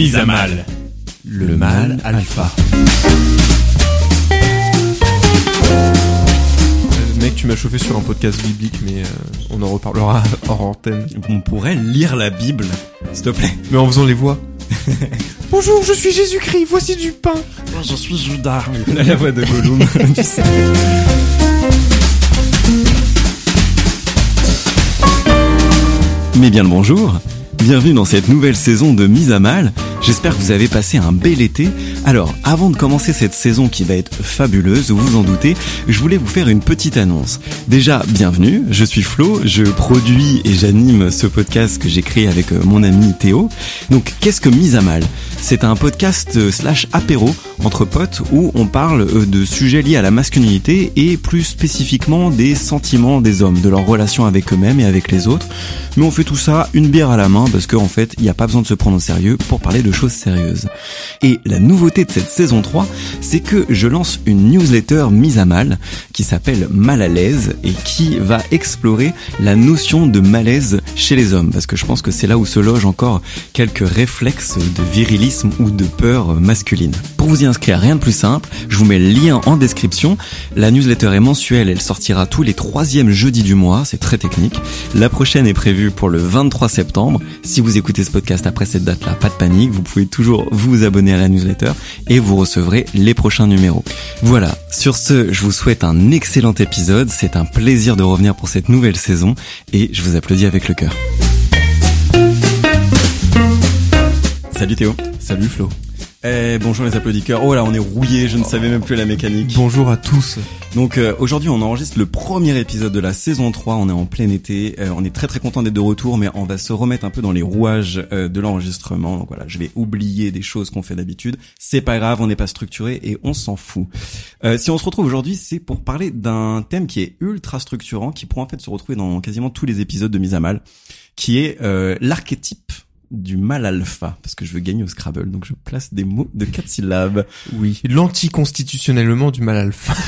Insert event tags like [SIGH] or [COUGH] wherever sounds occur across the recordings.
Mise à mal. Le mal alpha. Mec, tu m'as chauffé sur un podcast biblique, mais euh, on en reparlera [LAUGHS] hors antenne. On pourrait lire la Bible, s'il te plaît. Mais en faisant les voix. [LAUGHS] Bonjour, je suis Jésus-Christ, voici du pain. Je suis Judas. [LAUGHS] la voix de Gollum. tu sais. Mais bien le bonjour. Bienvenue dans cette nouvelle saison de Mise à Mal. J'espère que vous avez passé un bel été. Alors, avant de commencer cette saison qui va être fabuleuse, vous vous en doutez, je voulais vous faire une petite annonce. Déjà, bienvenue, je suis Flo, je produis et j'anime ce podcast que j'ai créé avec euh, mon ami Théo. Donc, qu'est-ce que Mise à Mal? C'est un podcast euh, slash apéro entre potes où on parle euh, de sujets liés à la masculinité et plus spécifiquement des sentiments des hommes, de leurs relations avec eux-mêmes et avec les autres. Mais on fait tout ça une bière à la main parce qu'en fait, il n'y a pas besoin de se prendre au sérieux pour parler de choses sérieuses. Et la nouveauté de cette saison 3, c'est que je lance une newsletter mise à mal qui s'appelle Mal à l'aise et qui va explorer la notion de malaise chez les hommes parce que je pense que c'est là où se logent encore quelques réflexes de virilisme ou de peur masculine. Pour vous y inscrire, rien de plus simple, je vous mets le lien en description. La newsletter est mensuelle, elle sortira tous les troisièmes jeudis du mois, c'est très technique. La prochaine est prévue pour le 23 septembre. Si vous écoutez ce podcast après cette date-là, pas de panique, vous pouvez toujours vous abonner à la newsletter et vous recevrez les prochains numéros. Voilà, sur ce, je vous souhaite un excellent épisode, c'est un plaisir de revenir pour cette nouvelle saison et je vous applaudis avec le cœur. Salut Théo. Salut Flo. Eh, bonjour les applaudisseurs. Oh là, on est rouillé, je ne savais même plus la mécanique. Bonjour à tous. Donc euh, aujourd'hui, on enregistre le premier épisode de la saison 3, on est en plein été, Euh, on est très très content d'être de retour, mais on va se remettre un peu dans les rouages euh, de l'enregistrement. Donc voilà, je vais oublier des choses qu'on fait d'habitude. C'est pas grave, on n'est pas structuré et on s'en fout. Euh, si on se retrouve aujourd'hui, c'est pour parler d'un thème qui est ultra structurant, qui pourra en fait se retrouver dans quasiment tous les épisodes de Mise à Mal, qui est euh, l'archétype du mal alpha, parce que je veux gagner au Scrabble, donc je place des mots de quatre syllabes. Oui. L'anticonstitutionnellement du mal alpha. [LAUGHS]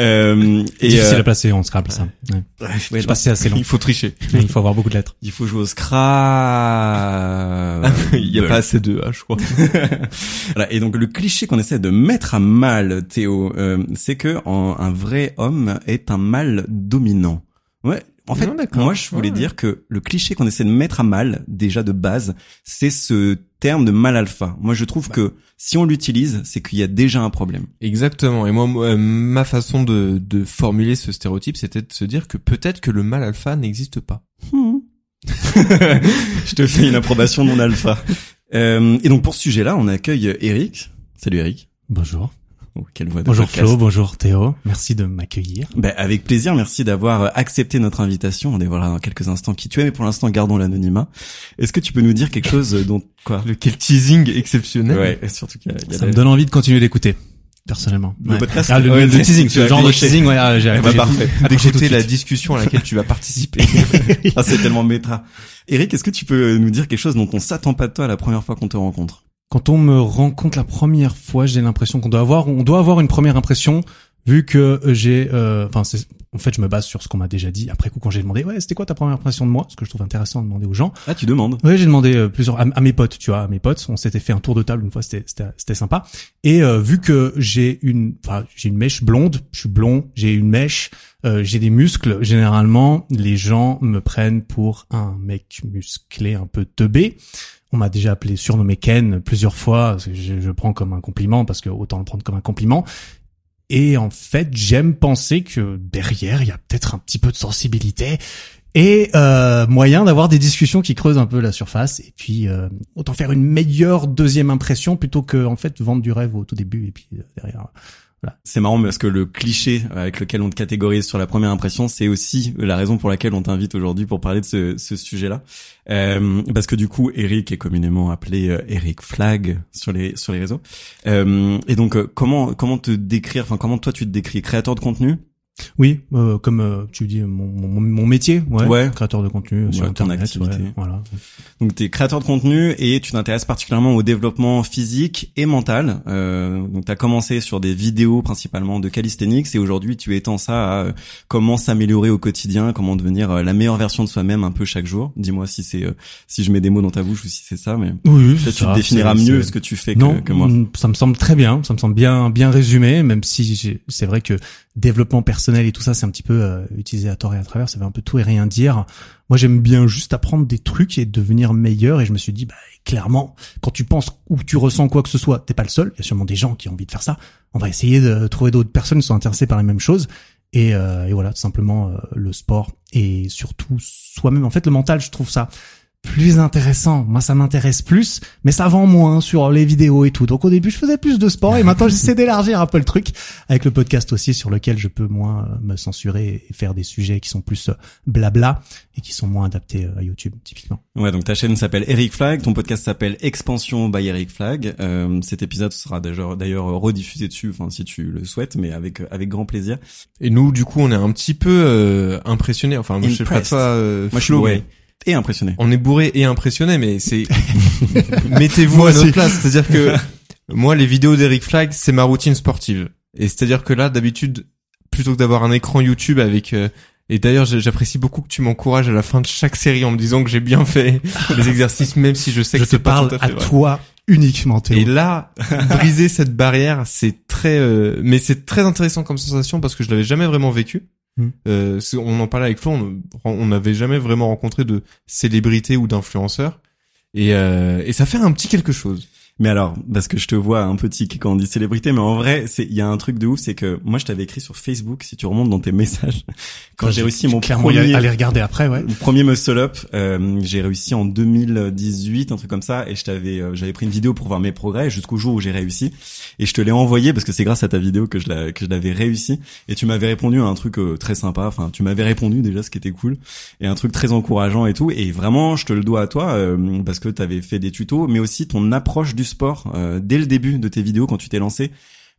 Euh, et Difficile euh, à placer en Scrabble, ça. Ouais. ouais, Je sais pas c'est assez long. [LAUGHS] Il faut tricher. Il faut avoir beaucoup de lettres. Il faut jouer au Scrabble. [LAUGHS] Il y a pas assez de H, je crois. Voilà, et donc le cliché qu'on essaie de mettre à mal, Théo, euh, c'est que en- un vrai homme est un mâle dominant. Ouais. En fait, Non, moi je voulais Ouais. dire que le cliché qu'on essaie de mettre à mal, déjà de base, c'est ce terme de mâle alpha. Moi je trouve que si on l'utilise, c'est qu'il y a déjà un problème. Exactement. Et moi, moi, ma façon de, de formuler ce stéréotype, c'était de se dire que peut-être que le mal alpha n'existe pas. [LAUGHS] je te fais une approbation non alpha. Euh, et donc pour ce sujet-là, on accueille Eric. Salut Eric. Bonjour. Oh, quelle voix de Bonjour podcast. Flo, bonjour Théo. Merci de m'accueillir. Ben, avec plaisir, merci d'avoir euh, accepté notre invitation. On dévoilera dans quelques instants qui tu es, mais pour l'instant, gardons l'anonymat. Est-ce que tu peux nous dire quelque chose euh, dont quoi? Le quel teasing exceptionnel. Ouais, et surtout qu'il y a, il y a Ça me donne envie de continuer d'écouter. Personnellement. Le Ouais. podcast Ah, le, Ouais, le teasing, ce genre de teasing, ouais, ah, j'ai j'ai- parfait. D'écouter la discussion à laquelle tu vas participer. [LAUGHS] Ah, c'est tellement méta. Eric, est-ce que tu peux nous dire quelque chose dont on s'attend pas de toi la première fois qu'on te rencontre? Quand on me rencontre la première fois, j'ai l'impression qu'on doit avoir, on doit avoir une première impression, vu que j'ai, euh, enfin, en fait, je me base sur ce qu'on m'a déjà dit. Après coup, quand j'ai demandé, ouais, c'était quoi ta première impression de moi, ce que je trouve intéressant de demander aux gens. Ah, tu demandes. Ouais, j'ai demandé euh, plusieurs à, à mes potes, tu vois, à mes potes. On s'était fait un tour de table une fois, c'était c'était c'était sympa. Et euh, vu que j'ai une, enfin, j'ai une mèche blonde, je suis blond, j'ai une mèche, euh, j'ai des muscles. Généralement, les gens me prennent pour un mec musclé, un peu teubé. On m'a déjà appelé surnommé Ken plusieurs fois. Je, je prends comme un compliment parce que autant le prendre comme un compliment. Et en fait, j'aime penser que derrière, il y a peut-être un petit peu de sensibilité et euh, moyen d'avoir des discussions qui creusent un peu la surface. Et puis, euh, autant faire une meilleure deuxième impression plutôt que en fait vendre du rêve au tout début et puis euh, C'est marrant parce que le cliché avec lequel on te catégorise sur la première impression, c'est aussi la raison pour laquelle on t'invite aujourd'hui pour parler de ce, ce sujet-là. Euh, parce que du coup, Eric est communément appelé euh, Eric Flag sur les sur les réseaux. Euh, et donc, euh, comment comment te décrire Enfin, comment toi tu te décris Créateur de contenu Oui, euh, comme euh, tu dis, mon, mon, mon métier, ouais, Ouais. créateur de contenu sur Ouais, ton internet, activité. ouais, voilà. Donc, tu es créateur de contenu et tu t'intéresses particulièrement au développement physique et mental. Euh, donc, tu as commencé sur des vidéos principalement de calisthenics et aujourd'hui, tu étends ça à euh, comment s'améliorer au quotidien, comment devenir euh, la meilleure version de soi-même un peu chaque jour. Dis-moi si c'est euh, si je mets des mots dans ta bouche ou si c'est ça, mais Oui, peut-être tu ça, te définiras mieux ce que tu fais que, non, que moi. mm, ça me semble très bien, ça me semble bien bien résumé, même si c'est vrai que développement personnel et tout ça, c'est un petit peu euh, utilisé à tort et à travers, ça veut un peu tout et rien dire. Moi, j'aime bien juste apprendre des trucs et devenir meilleur. Et je me suis dit, bah, clairement, quand tu penses ou tu ressens quoi que ce soit, t'es pas le seul. Il y a sûrement des gens qui ont envie de faire ça. On va essayer de trouver d'autres personnes qui sont intéressées par les mêmes choses. Et, euh, et voilà, tout simplement euh, le sport et surtout soi-même. En fait, le mental, je trouve ça plus intéressant. Moi, ça m'intéresse plus, mais ça vend moins sur les vidéos et tout. Donc au début, je faisais plus de sport et maintenant, [LAUGHS] j'essaie d'élargir un peu le truc avec le podcast aussi sur lequel je peux moins euh, me censurer et faire des sujets qui sont plus euh, blabla et qui sont moins adaptés euh, à YouTube, typiquement. Ouais, donc ta chaîne s'appelle Eric Flag, ton podcast s'appelle Expansion by Eric Flag. Euh, cet épisode sera d'ailleurs d'ailleurs rediffusé dessus, enfin si tu le souhaites, mais avec avec grand plaisir. Et nous, du coup, on est un petit peu euh, impressionnés. Enfin, moi, je sais pas toi, euh, Moi, je suis Flo, bourré mais et impressionné. on est bourré et impressionné, mais c'est [LAUGHS] mettez-vous à notre place. C'est-à-dire que [LAUGHS] moi, les vidéos d'Eric Flag, c'est ma routine sportive. Et c'est-à-dire que là, d'habitude, plutôt que d'avoir un écran YouTube avec euh, et d'ailleurs, j'apprécie beaucoup que tu m'encourages à la fin de chaque série en me disant que j'ai bien fait [LAUGHS] les exercices, même si je sais Je que te c'est pas parle tout à à vrai. toi uniquement, Théo. Et là, briser cette barrière, c'est très, euh, mais c'est très intéressant comme sensation parce que je l'avais jamais vraiment vécu. Hmm. Euh, on en parlait avec Flo, on n'avait jamais vraiment rencontré de célébrités ou d'influenceurs. Et, euh, et ça fait un petit quelque chose. Mais alors, parce que je te vois un petit quand on dit célébrité, mais en vrai, c'est il y a un truc de ouf, c'est que moi je t'avais écrit sur Facebook, si tu remontes dans tes messages, [LAUGHS] quand j'ai réussi mon premier aller regarder après, ouais. Le premier muscle up, euh, j'ai réussi en 2018, un truc comme ça, et je t'avais, euh, j'avais pris une vidéo pour voir mes progrès jusqu'au jour où j'ai réussi, et je te l'ai envoyé parce que c'est grâce à ta vidéo que je l'a, que je l'avais réussi, et tu m'avais répondu à un truc euh, très sympa, enfin tu m'avais répondu déjà, ce qui était cool, et un truc très encourageant et tout, et vraiment je te le dois à toi euh, parce que t'avais fait des tutos, mais aussi ton approche du sport euh, dès le début de tes vidéos quand tu t'es lancé.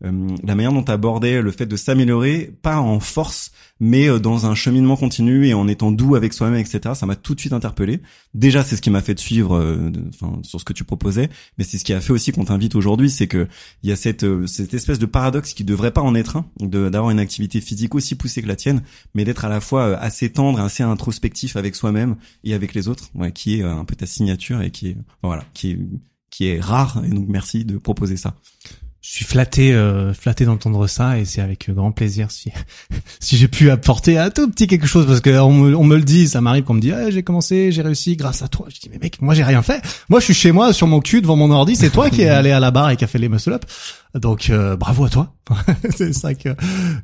euh, la manière dont tu abordais le fait de s'améliorer, pas en force, mais euh, dans un cheminement continu et en étant doux avec soi-même, etc. Ça m'a tout de suite interpellé. Déjà, c'est ce qui m'a fait te suivre, sur ce que tu proposais, mais c'est ce qui a fait aussi qu'on t'invite aujourd'hui, c'est que il y a cette cette espèce de paradoxe qui devrait pas en être un, d'avoir une activité physique aussi poussée que la tienne, mais d'être à la fois assez tendre, assez introspectif avec soi-même et avec les autres, ouais, qui est un peu ta signature et qui est voilà, qui est qui est rare. Et donc merci de proposer ça. Je suis flatté, euh, flatté d'entendre ça et c'est avec grand plaisir si [LAUGHS] si j'ai pu apporter un tout petit quelque chose parce que on me, on me le dit, ça m'arrive qu'on me dit ah, j'ai commencé, j'ai réussi grâce à toi. Je dis mais mec, moi j'ai rien fait. Moi je suis chez moi sur mon cul devant mon ordi, c'est toi qui es allé à la barre et qui a fait les muscle up. Donc euh, bravo à toi. [LAUGHS] c'est ça que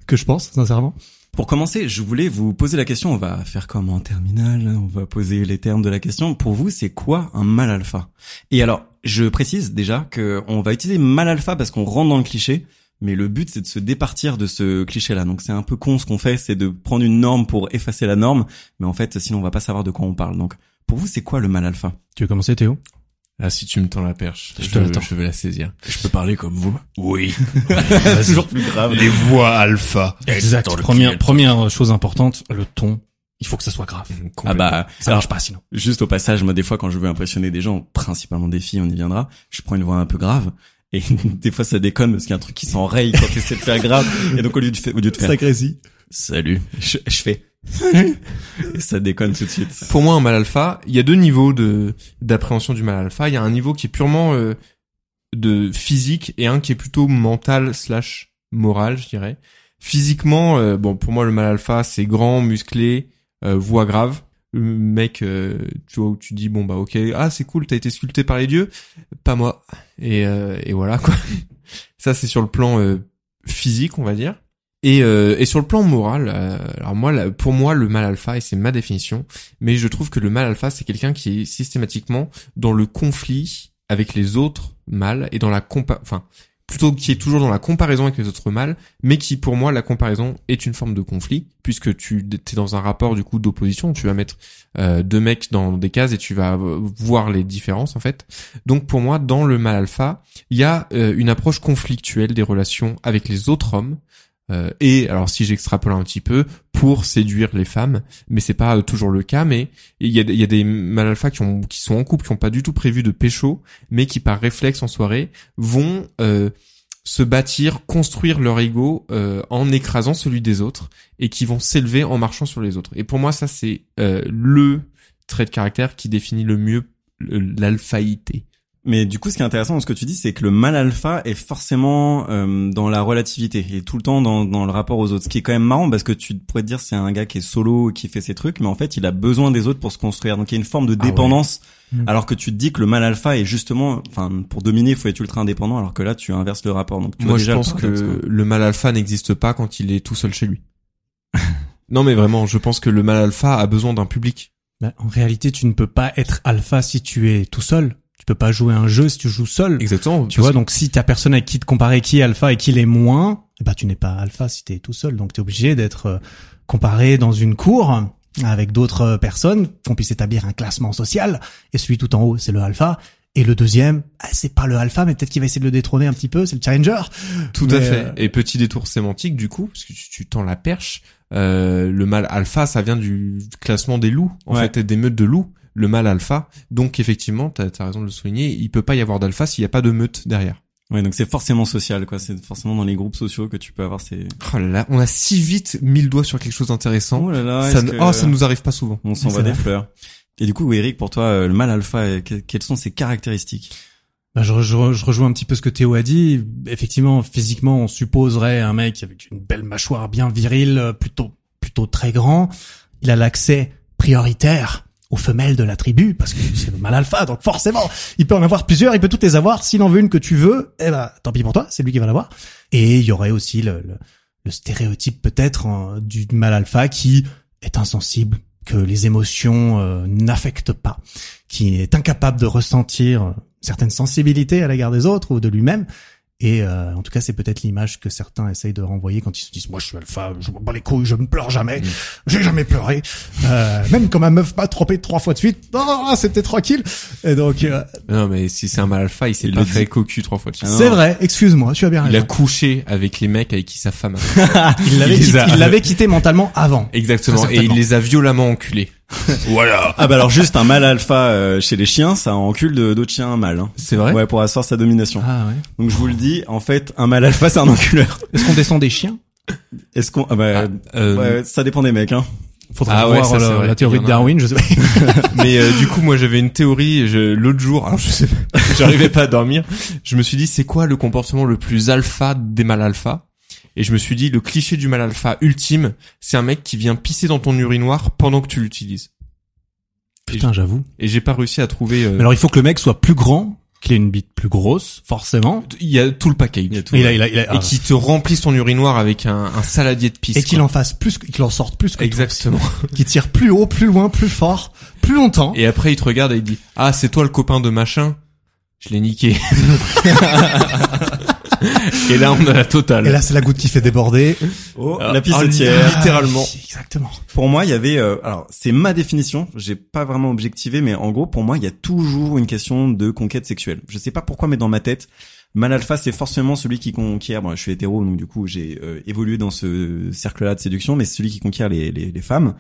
que je pense sincèrement. Pour commencer, je voulais vous poser la question, on va faire comme en terminale, on va poser les termes de la question. Pour vous, c'est quoi un mal alpha? Et alors, je précise déjà que on va utiliser mal alpha parce qu'on rentre dans le cliché, mais le but c'est de se départir de ce cliché-là. Donc c'est un peu con ce qu'on fait, c'est de prendre une norme pour effacer la norme, mais en fait, sinon on va pas savoir de quoi on parle. Donc pour vous, c'est quoi le mal alpha? Tu veux commencer Théo? Là, si tu me tends la perche, Je je, te l'attends. je vais la saisir. Je peux parler comme vous Oui. [LAUGHS] Toujours plus grave. Les voix alpha. Exact. Première première chose importante, le ton. Il faut que ça soit grave. Ah bah, Ça alors, marche pas sinon. Juste au passage, moi des fois quand je veux impressionner des gens, principalement des filles, on y viendra, je prends une voix un peu grave. Et [LAUGHS] des fois ça déconne parce qu'il y a un truc qui s'enraye quand tu essaies de faire grave. Et donc au lieu de, au lieu de faire Sacré-ci. salut, je, je fais ça déconne tout de suite. Pour moi, un mal alpha, il y a deux niveaux de d'appréhension du mal alpha. Il y a un niveau qui est purement euh, de physique et un qui est plutôt mental slash moral, je dirais. Physiquement, euh, bon, pour moi, le mal alpha, c'est grand, musclé, euh, voix grave. Le mec, euh, tu vois, où tu dis bon bah ok, ah c'est cool, t'as été sculpté par les dieux, pas moi. Et euh, et voilà quoi. [LAUGHS] Ça c'est sur le plan physique, on va dire. Et, euh, et sur le plan moral, euh, alors moi, pour moi, le mal alpha, et c'est ma définition, mais je trouve que le mal alpha, c'est quelqu'un qui est systématiquement dans le conflit avec les autres mâles et dans la compa, enfin, plutôt qui est toujours dans la comparaison avec les autres mâles, mais qui pour moi la comparaison est une forme de conflit puisque tu es dans un rapport du coup d'opposition, tu vas mettre euh, deux mecs dans des cases et tu vas euh, voir les différences en fait. Donc pour moi dans le mâle alpha, il y a euh, une approche conflictuelle des relations avec les autres hommes euh, et alors si j'extrapole un petit peu pour séduire les femmes, mais c'est pas euh, toujours le cas. Mais il y a, des mâles qui, ont, qui sont en couple, qui ont pas du tout prévu de pécho, mais qui par réflexe en soirée vont euh, se bâtir, construire leur ego euh, en écrasant celui des autres et qui vont s'élever en marchant sur les autres. Et pour moi, ça c'est le trait de caractère qui définit le mieux l'alphaïté. Mais du coup, ce qui est intéressant dans ce que tu dis, c'est que le mal alpha est forcément euh, dans la relativité et tout le temps dans, dans le rapport aux autres. Ce qui est quand même marrant parce que tu pourrais te dire c'est un gars qui est solo, qui fait ses trucs, mais en fait, il a besoin des autres pour se construire. Donc il y a une forme de Ah ouais. dépendance. Mm. Alors que tu te dis que le mal alpha est justement, enfin, pour dominer, il faut être ultra indépendant, alors que là, tu inverses le rapport. Donc tu Moi, vois je le pense que le mâle alpha n'existe pas quand il est tout seul chez lui. [LAUGHS] non, mais vraiment, je pense que le mâle alpha a besoin d'un public. Bah, en réalité, tu ne peux pas être alpha si tu es tout seul. Tu peux pas jouer un jeu si tu joues seul. Exactement. Tu vois, donc si t'as personne avec qui te comparer qui est alpha et qui l'est moins, eh ben tu n'es pas alpha si t'es tout seul. Donc t'es obligé d'être euh, comparé dans une cour avec d'autres personnes, qu'on puisse établir un classement social. Et celui tout en haut, c'est le alpha. Et le deuxième, ah, c'est pas le alpha, mais peut-être qu'il va essayer de le détrôner un petit peu, c'est le challenger. Tout Mais, à fait. euh, Et petit détour sémantique du coup, parce que tu, tends la perche. Euh, le mâle alpha, ça vient du classement des loups, en Ouais. fait, des meutes de loups. Le mâle alpha. Donc effectivement, t'as as raison de le souligner. Il peut pas y avoir d'alpha s'il y a pas de meute derrière. Ouais, donc c'est forcément social, quoi. C'est forcément dans les groupes sociaux que tu peux avoir ces. Oh là là, on a si vite mis le doigt sur quelque chose d'intéressant. Oh là là. ça, ne- que- oh, ça nous arrive pas souvent. On s'envoie des fleurs. Et du coup, Eric, pour toi, euh, le mal alpha, euh, que- quelles sont ses caractéristiques? Bah, je, je, je rejoins un petit peu ce que Théo a dit. Effectivement, physiquement, on supposerait un mec avec une belle mâchoire bien virile, euh, plutôt plutôt très grand. Il a l'accès prioritaire aux femelles de la tribu parce que c'est le mâle alpha, donc forcément, il peut en avoir plusieurs, il peut toutes les avoir. S'il en veut une que tu veux, eh ben, tant pis pour toi, c'est lui qui va l'avoir. Et il y aurait aussi le, le, le stéréotype peut-être hein, du mâle alpha qui est insensible, que les émotions euh, n'affectent pas, qui est incapable de ressentir euh, certaines sensibilités à l'égard des autres ou de lui-même. Et euh, en tout cas, c'est peut-être l'image que certains essayent de renvoyer quand ils se disent moi je suis alpha, je me bats les couilles, je ne pleure jamais, Mm. j'ai jamais pleuré. Euh, même quand ma meuf m'a trompé trois fois de suite, oh, c'était tranquille. Et donc euh, Non, mais si c'est un mâle alpha, il s'est pas fait cocu trois fois de suite. C'est vrai, excuse-moi, tu as bien Il a raison. couché avec les mecs avec qui sa femme a [LAUGHS] Il l'avait quitté, a- quitté mentalement avant. Exactement. Et il les a violemment enculés. [LAUGHS] Voilà. Ah bah alors juste un mâle alpha euh, chez les chiens, ça encule de- d'autres chiens mâles. Hein. C'est vrai? Ouais, pour asseoir sa domination. Ah ouais. Donc je vous le dis, en fait, un mâle alpha, c'est un enculeur. Est-ce qu'on descend des chiens Est-ce qu'on... Ah bah, Ah, euh, ouais, ça dépend des mecs, hein. Faudra Ah ouais, voir ça, c'est la, vrai. la théorie Il y de en a. Darwin, je sais pas. [LAUGHS] [LAUGHS] Mais euh, du coup, moi, j'avais une théorie. Je, l'autre jour, alors je sais pas, j'arrivais pas à dormir. Je me suis dit, c'est quoi le comportement le plus alpha des mâles alpha? Et je me suis dit, le cliché du mâle alpha ultime, c'est un mec qui vient pisser dans ton urinoir pendant que tu l'utilises. Putain, j'avoue. Et j'ai pas réussi à trouver. euh, Mais alors il faut que le mec soit plus grand, qu'il ait une bite plus grosse, forcément. il y a tout le package. Il y a tout. Et, il a- il a- il a- Et ah. qui te remplisse ton urinoir avec un, un saladier de pisse. et qu'il en fasse plus, qu'il en sorte plus que Exactement. [LAUGHS] Qu'il tire plus haut, plus loin, plus fort, plus longtemps. Et après, il te regarde et il dit, ah, c'est toi le copain de machin? Je l'ai niqué. [LAUGHS] et là, on a la totale. Et là, c'est la goutte qui fait déborder. Oh, Ah, la ah, pissotière. Littéralement. Ah, Exactement. Pour moi, il y avait... euh, alors, c'est ma définition. J'ai pas vraiment objectivé, mais en gros, pour moi, il y a toujours une question de conquête sexuelle. Je sais pas pourquoi, mais dans ma tête, mal alpha, c'est forcément celui qui conquiert... Bon, je suis hétéro, donc du coup, j'ai euh, évolué dans ce cercle-là de séduction, mais c'est celui qui conquiert les, les, les femmes.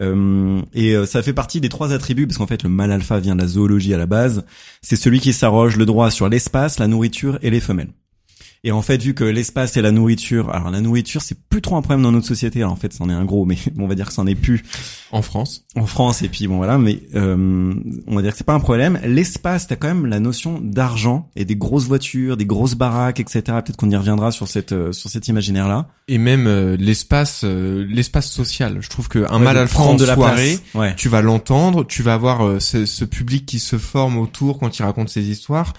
Euh, et euh, ça fait partie des trois attributs, parce qu'en fait, le mal alpha vient de la zoologie à la base. C'est celui qui s'arroge le droit sur l'espace, la nourriture et les femelles. Et en fait, vu que l'espace et la nourriture, alors la nourriture, c'est plus trop un problème dans notre société. Alors en fait, c'en est un gros, mais [LAUGHS] on va dire que c'en est plus En France. en France. Et puis bon voilà, mais euh, on va dire que c'est pas un problème. L'espace, t'as quand même la notion d'argent et des grosses voitures, des grosses baraques, etc. Peut-être qu'on y reviendra sur cette euh, sur cet imaginaire-là. Et même euh, l'espace, euh, l'espace social. Je trouve que un Ouais, mal alpha en prendre de la soirée. Ouais. tu vas l'entendre, tu vas avoir euh, ce, ce public qui se forme autour quand il raconte ses histoires.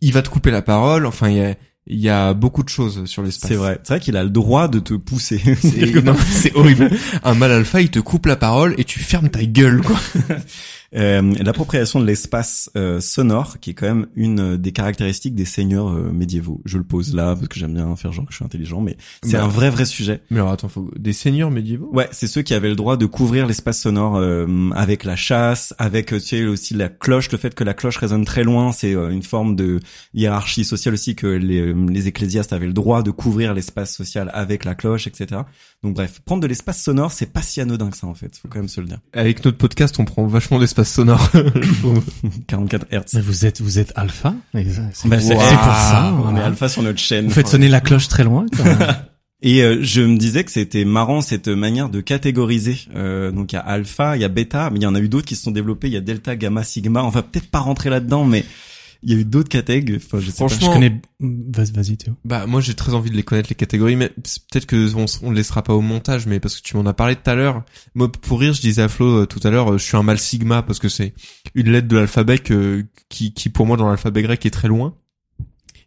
Il va te couper la parole. Enfin, il y a, il y a beaucoup de choses sur l'espace. C'est vrai. C'est vrai qu'il a le droit de te pousser. [LAUGHS] C'est horrible. Un mal alpha, il te coupe la parole et tu fermes ta gueule, quoi. [LAUGHS] Euh, L'appropriation de l'espace euh, sonore, qui est quand même une des caractéristiques des seigneurs euh, médiévaux. Je le pose là parce que j'aime bien faire genre que je suis intelligent, mais c'est Bah. un vrai vrai sujet. Mais alors attends, faut des seigneurs médiévaux? Ouais, c'est ceux qui avaient le droit de couvrir l'espace sonore euh, avec la chasse, avec euh, tu sais aussi la cloche, le fait que la cloche résonne très loin, c'est euh, une forme de hiérarchie sociale aussi que les, euh, les ecclésiastes avaient le droit de couvrir l'espace social avec la cloche, etc. Donc bref, prendre de l'espace sonore, c'est pas si anodin que ça en fait, faut quand même se le dire. Avec notre podcast, on prend vachement d'espace sonore. je trouve. 44 Hertz. Mais vous êtes, vous êtes alpha? C'est c'est Bah, pour ça. on voilà. est alpha sur notre chaîne. Vous faites sonner la cloche très loin. Quand même. [LAUGHS] Et euh, je me disais que c'était marrant cette manière de catégoriser. Euh, donc il y a alpha, il y a bêta, mais il y en a eu d'autres qui se sont développés. Il y a delta, gamma, sigma. On va peut-être pas rentrer là-dedans, mais il y a eu d'autres catégories. Enfin, je sais pas. Franchement, Je connais. Vas- Vas-y Théo. Bah moi j'ai très envie de les connaître les catégories, mais peut-être que on, on le laissera pas au montage, mais parce que tu m'en as parlé tout à l'heure. Moi pour rire, je disais à Flo euh, tout à l'heure, euh, je suis un mal sigma parce que c'est une lettre de l'alphabet qui, qui pour moi dans l'alphabet grec est très loin.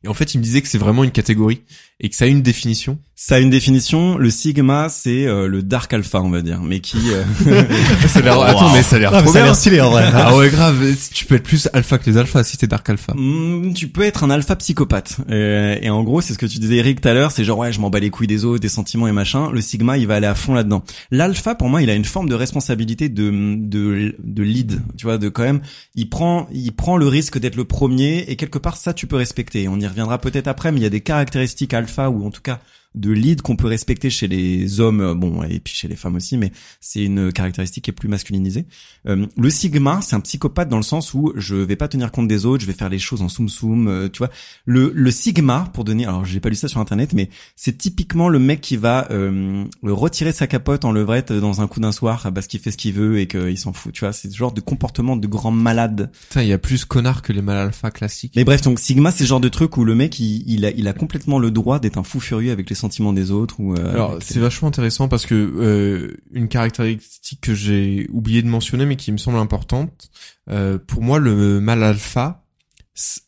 Et en fait il me disait que c'est vraiment une catégorie et que ça a une définition. Ça a une définition. Le sigma, c'est euh, le dark alpha, on va dire, mais qui. euh, [LAUGHS] ça a l'air, attends mais ça a l'air trop bien. stylé en vrai. Ah ouais grave, tu peux être plus alpha que les alphas si t'es dark alpha. Hmm, tu peux être un alpha psychopathe. Euh, et en gros, c'est ce que tu disais Eric tout à l'heure, c'est genre ouais, je m'en bats les couilles des autres, des sentiments et machin. Le sigma, il va aller à fond là-dedans. L'alpha, pour moi, il a une forme de responsabilité de de de lead, tu vois, de quand même, il prend il prend le risque d'être le premier et quelque part ça tu peux respecter. On y reviendra peut-être après, mais il y a des caractéristiques alpha ou en tout cas de lead qu'on peut respecter chez les hommes, euh, bon, et puis chez les femmes aussi, mais c'est une caractéristique qui est plus masculinisée. Euh, le sigma, c'est un psychopathe dans le sens où je vais pas tenir compte des autres, je vais faire les choses en soum soum, euh, tu vois. Le, le sigma, pour donner, alors j'ai pas lu ça sur internet, mais c'est typiquement le mec qui va euh, retirer sa capote en levrette dans un coup d'un soir parce qu'il fait ce qu'il veut et qu'il s'en fout, tu vois. C'est ce genre de comportement de grand malade. Putain, il y a plus connard que les mal alpha classiques. Mais bref, donc sigma, c'est ce genre de truc où le mec, il, il a, il a complètement le droit d'être un fou furieux avec les sentiments des autres ou. euh, Alors c'est les- vachement intéressant parce que euh, une caractéristique que j'ai oublié de mentionner mais qui me semble importante, euh, pour moi le mal alpha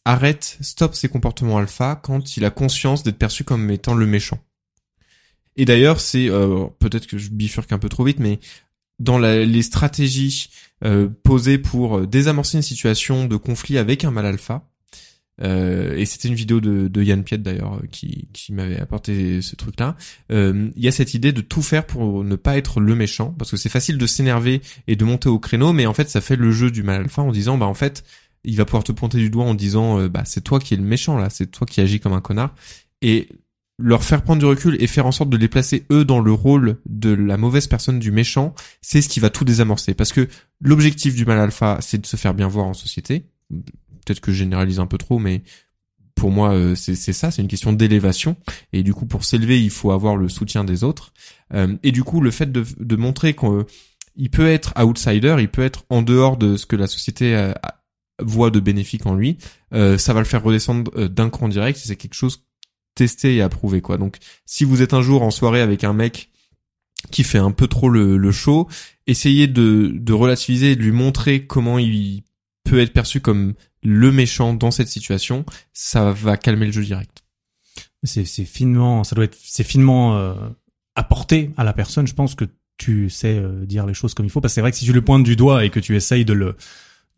arrête, stoppe ses comportements alpha quand il a conscience d'être perçu comme étant le méchant. Et d'ailleurs c'est euh, peut-être que je bifurque un peu trop vite mais dans la- les stratégies euh, posées pour désamorcer une situation de conflit avec un mal alpha, euh, et c'était une vidéo de, de Yann Piet d'ailleurs euh, qui, qui m'avait apporté ce truc-là. Euh, Il y a cette idée de tout faire pour ne pas être le méchant, parce que c'est facile de s'énerver et de monter au créneau, mais en fait ça fait le jeu du mal alpha en disant bah en fait il va pouvoir te pointer du doigt en disant euh, bah c'est toi qui es le méchant là, c'est toi qui agis comme un connard et leur faire prendre du recul et faire en sorte de les placer eux dans le rôle de la mauvaise personne du méchant, c'est ce qui va tout désamorcer. Parce que l'objectif du mal alpha, c'est de se faire bien voir en société. Peut-être que je généralise un peu trop, mais pour moi, euh, c'est ça, c'est une question d'élévation. Et du coup, pour s'élever, il faut avoir le soutien des autres. Euh, et du coup, le fait de, de montrer qu'il peut être outsider, il peut être en dehors de ce que la société euh, voit de bénéfique en lui, ça va le faire redescendre d'un cran direct. C'est quelque chose testé et approuvé, quoi. Donc, si vous êtes un jour en soirée avec un mec qui fait un peu trop le, le show, essayez de, de relativiser de lui montrer comment il peut être perçu comme le méchant dans cette situation, ça va calmer le jeu direct. C'est finement, ça doit être, c'est finement euh, apporté à la personne. Je pense que tu sais euh, dire les choses comme il faut. Parce que c'est vrai que si tu le pointes du doigt et que tu essayes de le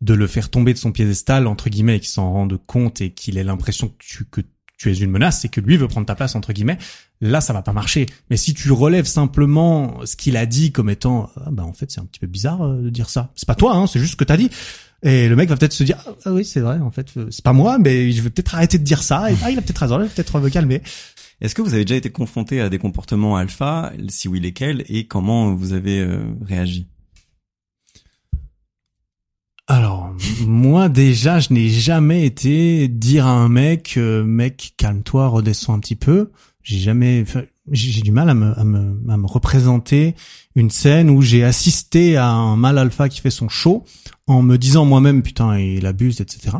de le faire tomber de son piédestal entre guillemets et qu'il s'en rende compte et qu'il ait l'impression que tu que tu es une menace et que lui veut prendre ta place entre guillemets, là ça va pas marcher. Mais si tu relèves simplement ce qu'il a dit comme étant ah, bah en fait c'est un petit peu bizarre euh, de dire ça. C'est pas toi hein, c'est juste ce que t'as dit. Et le mec va peut-être se dire ah oui c'est vrai en fait euh, c'est pas moi mais je vais peut-être arrêter de dire ça et ah il a peut-être raison, il va peut-être me calmer. Est-ce que vous avez déjà été confronté à des comportements alpha Si oui, lesquels Et comment vous avez euh, réagi? Alors, moi déjà, je n'ai jamais été dire à un mec, euh, mec, calme-toi, redescends un petit peu. J'ai jamais, j'ai du mal à me, à me, à me représenter une scène où j'ai assisté à un mâle alpha qui fait son show en me disant moi-même, putain, il abuse, etc.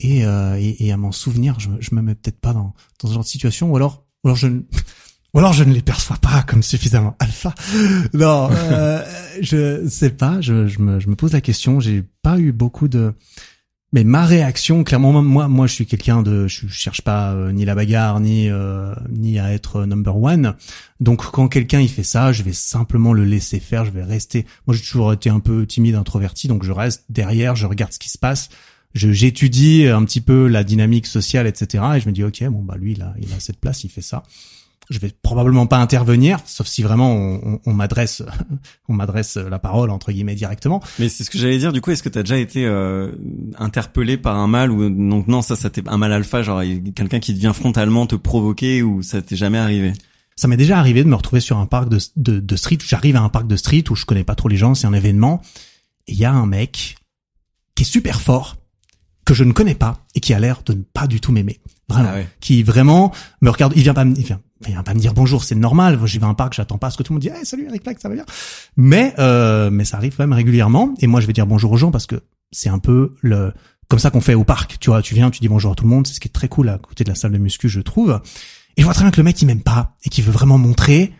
Et, euh, et, et à m'en souvenir, je, je me mets peut-être pas dans, dans ce genre de situation, ou alors, ou alors je ne, [LAUGHS] ou alors je ne les perçois pas comme suffisamment alpha. [LAUGHS] Non, euh, [LAUGHS] je sais pas. Je, je, me, je me pose la question. J'ai pas eu beaucoup de Mais ma réaction, clairement, moi, moi, je suis quelqu'un de, je cherche pas euh, ni la bagarre, ni euh, ni à être number one. Donc, quand quelqu'un il fait ça, je vais simplement le laisser faire. Je vais rester. Moi, j'ai toujours été un peu timide, introverti, donc je reste derrière, je regarde ce qui se passe. Je j'étudie un petit peu la dynamique sociale, etc. Et je me dis, ok, bon bah lui, là, il a cette place, il fait ça je vais probablement pas intervenir, sauf si vraiment on, on, m'adresse, [LAUGHS] on m'adresse la parole entre guillemets directement. Mais c'est ce que j'allais dire. Du coup, est-ce que tu as déjà été euh, interpellé par un mal ou donc non, ça, ça t'est un mal alpha, genre quelqu'un qui vient frontalement te provoquer ou ça t'est jamais arrivé? Ça m'est déjà arrivé de me retrouver sur un parc de, de, de street. J'arrive à un parc de street où je connais pas trop les gens, c'est un événement. Et il y a un mec qui est super fort, que je ne connais pas et qui a l'air de ne pas du tout m'aimer. Vraiment. Ah qui vraiment me regarde, il vient pas me, il vient, il vient pas me dire bonjour, c'est normal. J'y vais à un parc, j'attends pas à ce que tout le monde dise, hey, salut Eric Black, ça va bien? Mais, euh, mais ça arrive quand même régulièrement. Et moi, je vais dire bonjour aux gens parce que c'est un peu le, comme ça qu'on fait au parc. Tu vois, tu viens, tu dis bonjour à tout le monde. C'est ce qui est très cool à côté de la salle de muscu, je trouve. Et je vois très bien que le mec, il m'aime pas et qu'il veut vraiment montrer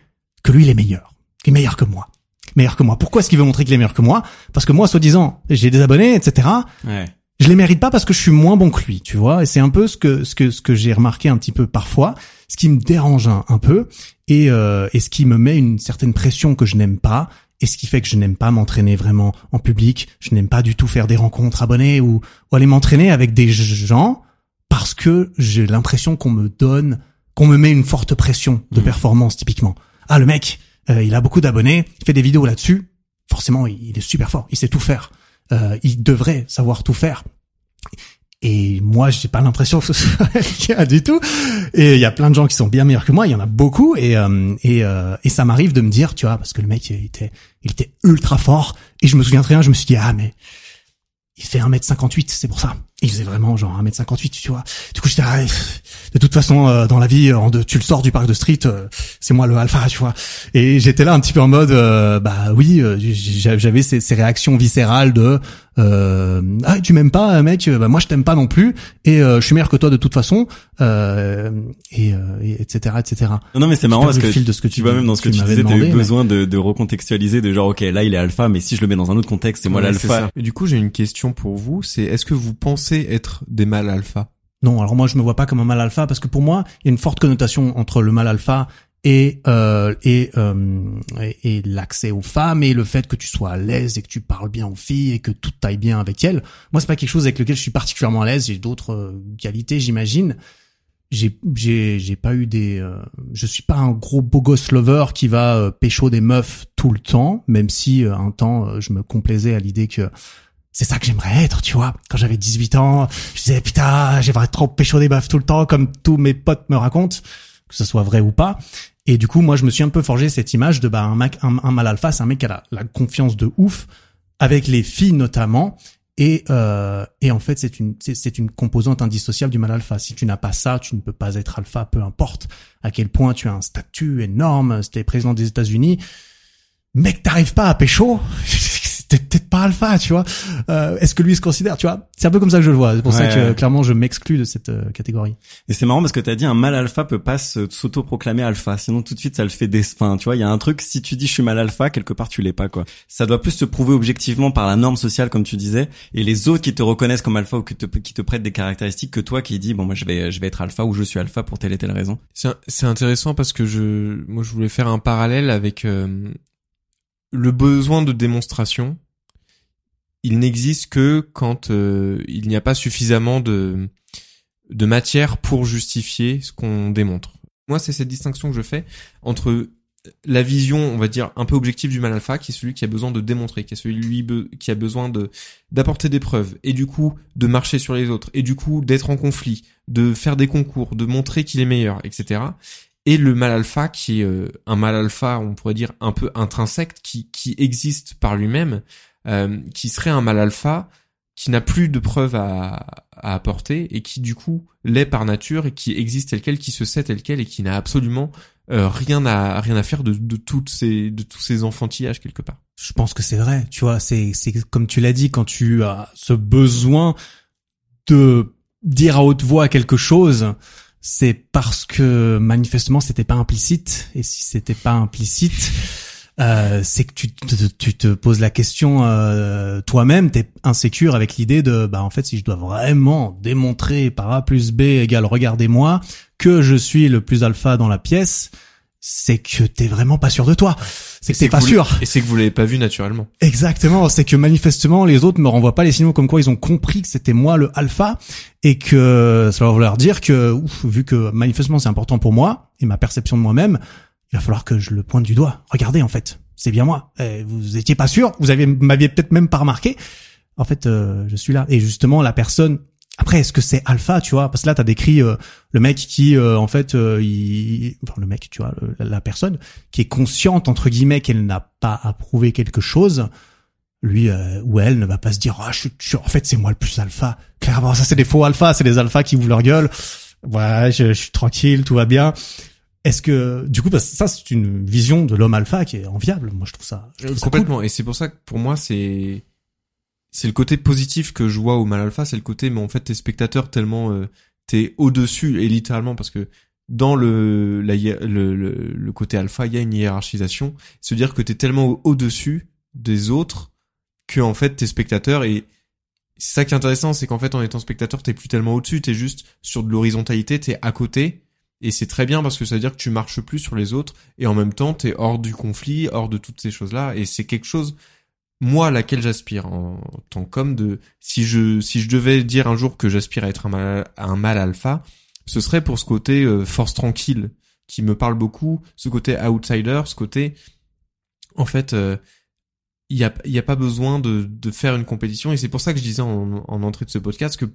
que lui, il est meilleur. Qu'il est meilleur que moi. Meilleur que moi. Pourquoi est-ce qu'il veut montrer qu'il est meilleur que moi? Parce que moi, soi-disant, j'ai des abonnés, etc. Ouais je les mérite pas parce que je suis moins bon que lui, tu vois. Et c'est un peu ce que ce que ce que j'ai remarqué un petit peu parfois, ce qui me dérange un, un peu et euh, et ce qui me met une certaine pression que je n'aime pas et ce qui fait que je n'aime pas m'entraîner vraiment en public. Je n'aime pas du tout faire des rencontres abonnés ou, ou aller m'entraîner avec des gens parce que j'ai l'impression qu'on me donne, qu'on me met une forte pression de mmh. performance typiquement. Ah le mec, euh, il a beaucoup d'abonnés, il fait des vidéos là-dessus. Forcément, il est super fort, il sait tout faire euh, il devrait savoir tout faire. Et moi, j'ai pas l'impression que ce soit [LAUGHS] le cas du tout. Et il y a plein de gens qui sont bien meilleurs que moi. Il y en a beaucoup. Et euh, et, euh, et ça m'arrive de me dire, tu vois, parce que le mec, il était, il était ultra fort. Et je me souviens très bien, je me suis dit, ah mais il fait 1m58, c'est pour ça. Il faisait vraiment genre 1m58, tu vois. Du coup, j'étais ah, de toute façon euh, dans la vie en de, tu le sors du parc de street, euh, c'est moi le alpha, tu vois. Et j'étais là un petit peu en mode euh, bah oui, j'avais ces, réactions viscérales de ah tu m'aimes pas mec, bah moi je t'aime pas non plus et je suis meilleur que toi de toute façon et, etc etc. Non, mais c'est marrant parce que, fil de ce que tu vois même dans ce que tu disais, t'as eu besoin de, de recontextualiser de genre ok là il est alpha mais si je le mets dans un autre contexte c'est moi l'alpha. Et du coup j'ai une question pour vous, c'est est-ce que vous pensez être des mâles alpha? Non, alors moi je me vois pas comme un mal alpha parce que pour moi il y a une forte connotation entre le mal alpha et euh, et, euh, et, l'accès aux femmes et le fait que tu sois à l'aise et que tu parles bien aux filles et que tout aille bien avec elles. Moi c'est pas quelque chose avec lequel je suis particulièrement à l'aise. J'ai d'autres euh, qualités, j'imagine. J'ai j'ai j'ai pas eu des. Euh, je suis pas un gros beau gosse lover qui va euh, pécho des meufs tout le temps, même si un temps je me complaisais à l'idée que c'est ça que j'aimerais être, tu vois. Quand j'avais 18 ans, je disais putain, j'aimerais trop pécho des baffes tout le temps, comme tous mes potes me racontent, que ce soit vrai ou pas. Et du coup, moi, je me suis un peu forgé cette image de bah un mec, un, mal alpha, c'est un mec qui a la, confiance de ouf avec les filles notamment. Et euh, et en fait, c'est une c'est une composante indissociable du mal alpha. Si tu n'as pas ça, tu ne peux pas être alpha, peu importe à quel point tu as un statut énorme. Si t'es président des États-Unis, mec, t'arrives pas à pécho [LAUGHS] t'es peut-être pas alpha, tu vois. Euh, Est-ce que lui se considère, tu vois? C'est un peu comme ça que je le vois. C'est pour ça que clairement je m'exclus de cette euh, catégorie. Et c'est marrant parce que t'as dit un mal alpha peut pas s'auto-proclamer alpha, sinon tout de suite ça le fait des. Enfin, tu vois, il y a un truc. Si tu dis je suis mal alpha, quelque part tu l'es pas quoi. Ça doit plus se prouver objectivement par la norme sociale comme tu disais, et les autres qui te reconnaissent comme alpha ou qui te, qui te prêtent des caractéristiques que toi qui dis bon moi je vais je vais être alpha ou je suis alpha pour telle et telle raison. C'est intéressant parce que je moi je voulais faire un parallèle avec euh, le besoin de démonstration, il n'existe que quand euh, il n'y a pas suffisamment de, matière pour justifier ce qu'on démontre. Moi, c'est cette distinction que je fais entre la vision, on va dire, un peu objective du mal alpha, qui est celui qui a besoin de démontrer, qui est celui qui a besoin d'apporter des preuves, et du coup de marcher sur les autres, et du coup d'être en conflit, de faire des concours, de montrer qu'il est meilleur, etc et le mal alpha qui est euh, un mal alpha, on pourrait dire un peu intrinsèque, qui, qui existe par lui-même, euh, qui serait un mal alpha qui n'a plus de preuves à, à, apporter et qui du coup l'est par nature et qui existe tel quel, qui se sait tel quel et qui n'a absolument euh, rien à rien à faire de, de toutes ces de tous ces enfantillages quelque part. Je pense que c'est vrai, tu vois, c'est c'est comme tu l'as dit quand tu as ce besoin de dire à haute voix quelque chose c'est parce que manifestement c'était pas implicite. Et si c'était pas implicite euh, c'est que tu te, tu te poses la question euh, toi-même, t'es insécure avec l'idée de bah en fait si je dois vraiment démontrer par A plus B égale regardez-moi que je suis le plus alpha dans la pièce, c'est que t'es vraiment pas sûr de toi. C'est que t'es pas sûr. Et c'est que vous l'avez pas vu naturellement. Exactement, c'est que manifestement les autres me renvoient pas les signaux comme quoi ils ont compris que c'était moi le alpha et que ça va vouloir dire que ouf, vu que manifestement c'est important pour moi et ma perception de moi-même, il va falloir que je le pointe du doigt. Regardez en fait, c'est bien moi. Eh, vous étiez pas sûr, vous aviez m'aviez peut-être même pas remarqué. En fait, euh, je suis là et justement la personne après, est-ce que c'est alpha, tu vois? Parce que là, t'as décrit euh, le mec qui, euh, en fait, euh, il... enfin le mec, tu vois, la, personne qui est consciente entre guillemets qu'elle n'a pas approuvé quelque chose. Lui euh, ou elle ne va pas se dire, ah, je je en fait, c'est moi le plus alpha. Clairement, ça c'est des faux alphas, c'est des alphas qui ouvrent leur gueule. Ouais, je, suis tranquille, tout va bien. Est-ce que, du coup, parce que ça c'est une vision de l'homme alpha qui est enviable. Moi, je trouve ça, je trouve ça cool. Complètement. Et c'est pour ça que pour moi, c'est c'est le côté positif que je vois au mal alpha, c'est le côté, mais en fait, t'es spectateur tellement euh, t'es au-dessus et littéralement parce que dans le, le, le, côté alpha, il y a une hiérarchisation. Se dire que t'es tellement au- au-dessus des autres que en fait t'es spectateur et c'est ça qui est intéressant, c'est qu'en fait en étant spectateur, t'es plus tellement au-dessus, t'es juste sur de l'horizontalité, t'es à côté. Et c'est très bien parce que ça veut dire que tu marches plus sur les autres et en même temps t'es hors du conflit, hors de toutes ces choses-là. Et c'est quelque chose, moi, à laquelle j'aspire en tant qu'homme de, si je, si je devais dire un jour que j'aspire à être un mal, un mal alpha, ce serait pour ce côté euh, force tranquille qui me parle beaucoup, ce côté outsider, ce côté, en fait, euh, il y a, il y a pas besoin de, de faire une compétition. Et c'est pour ça que je disais en, en entrée de ce podcast que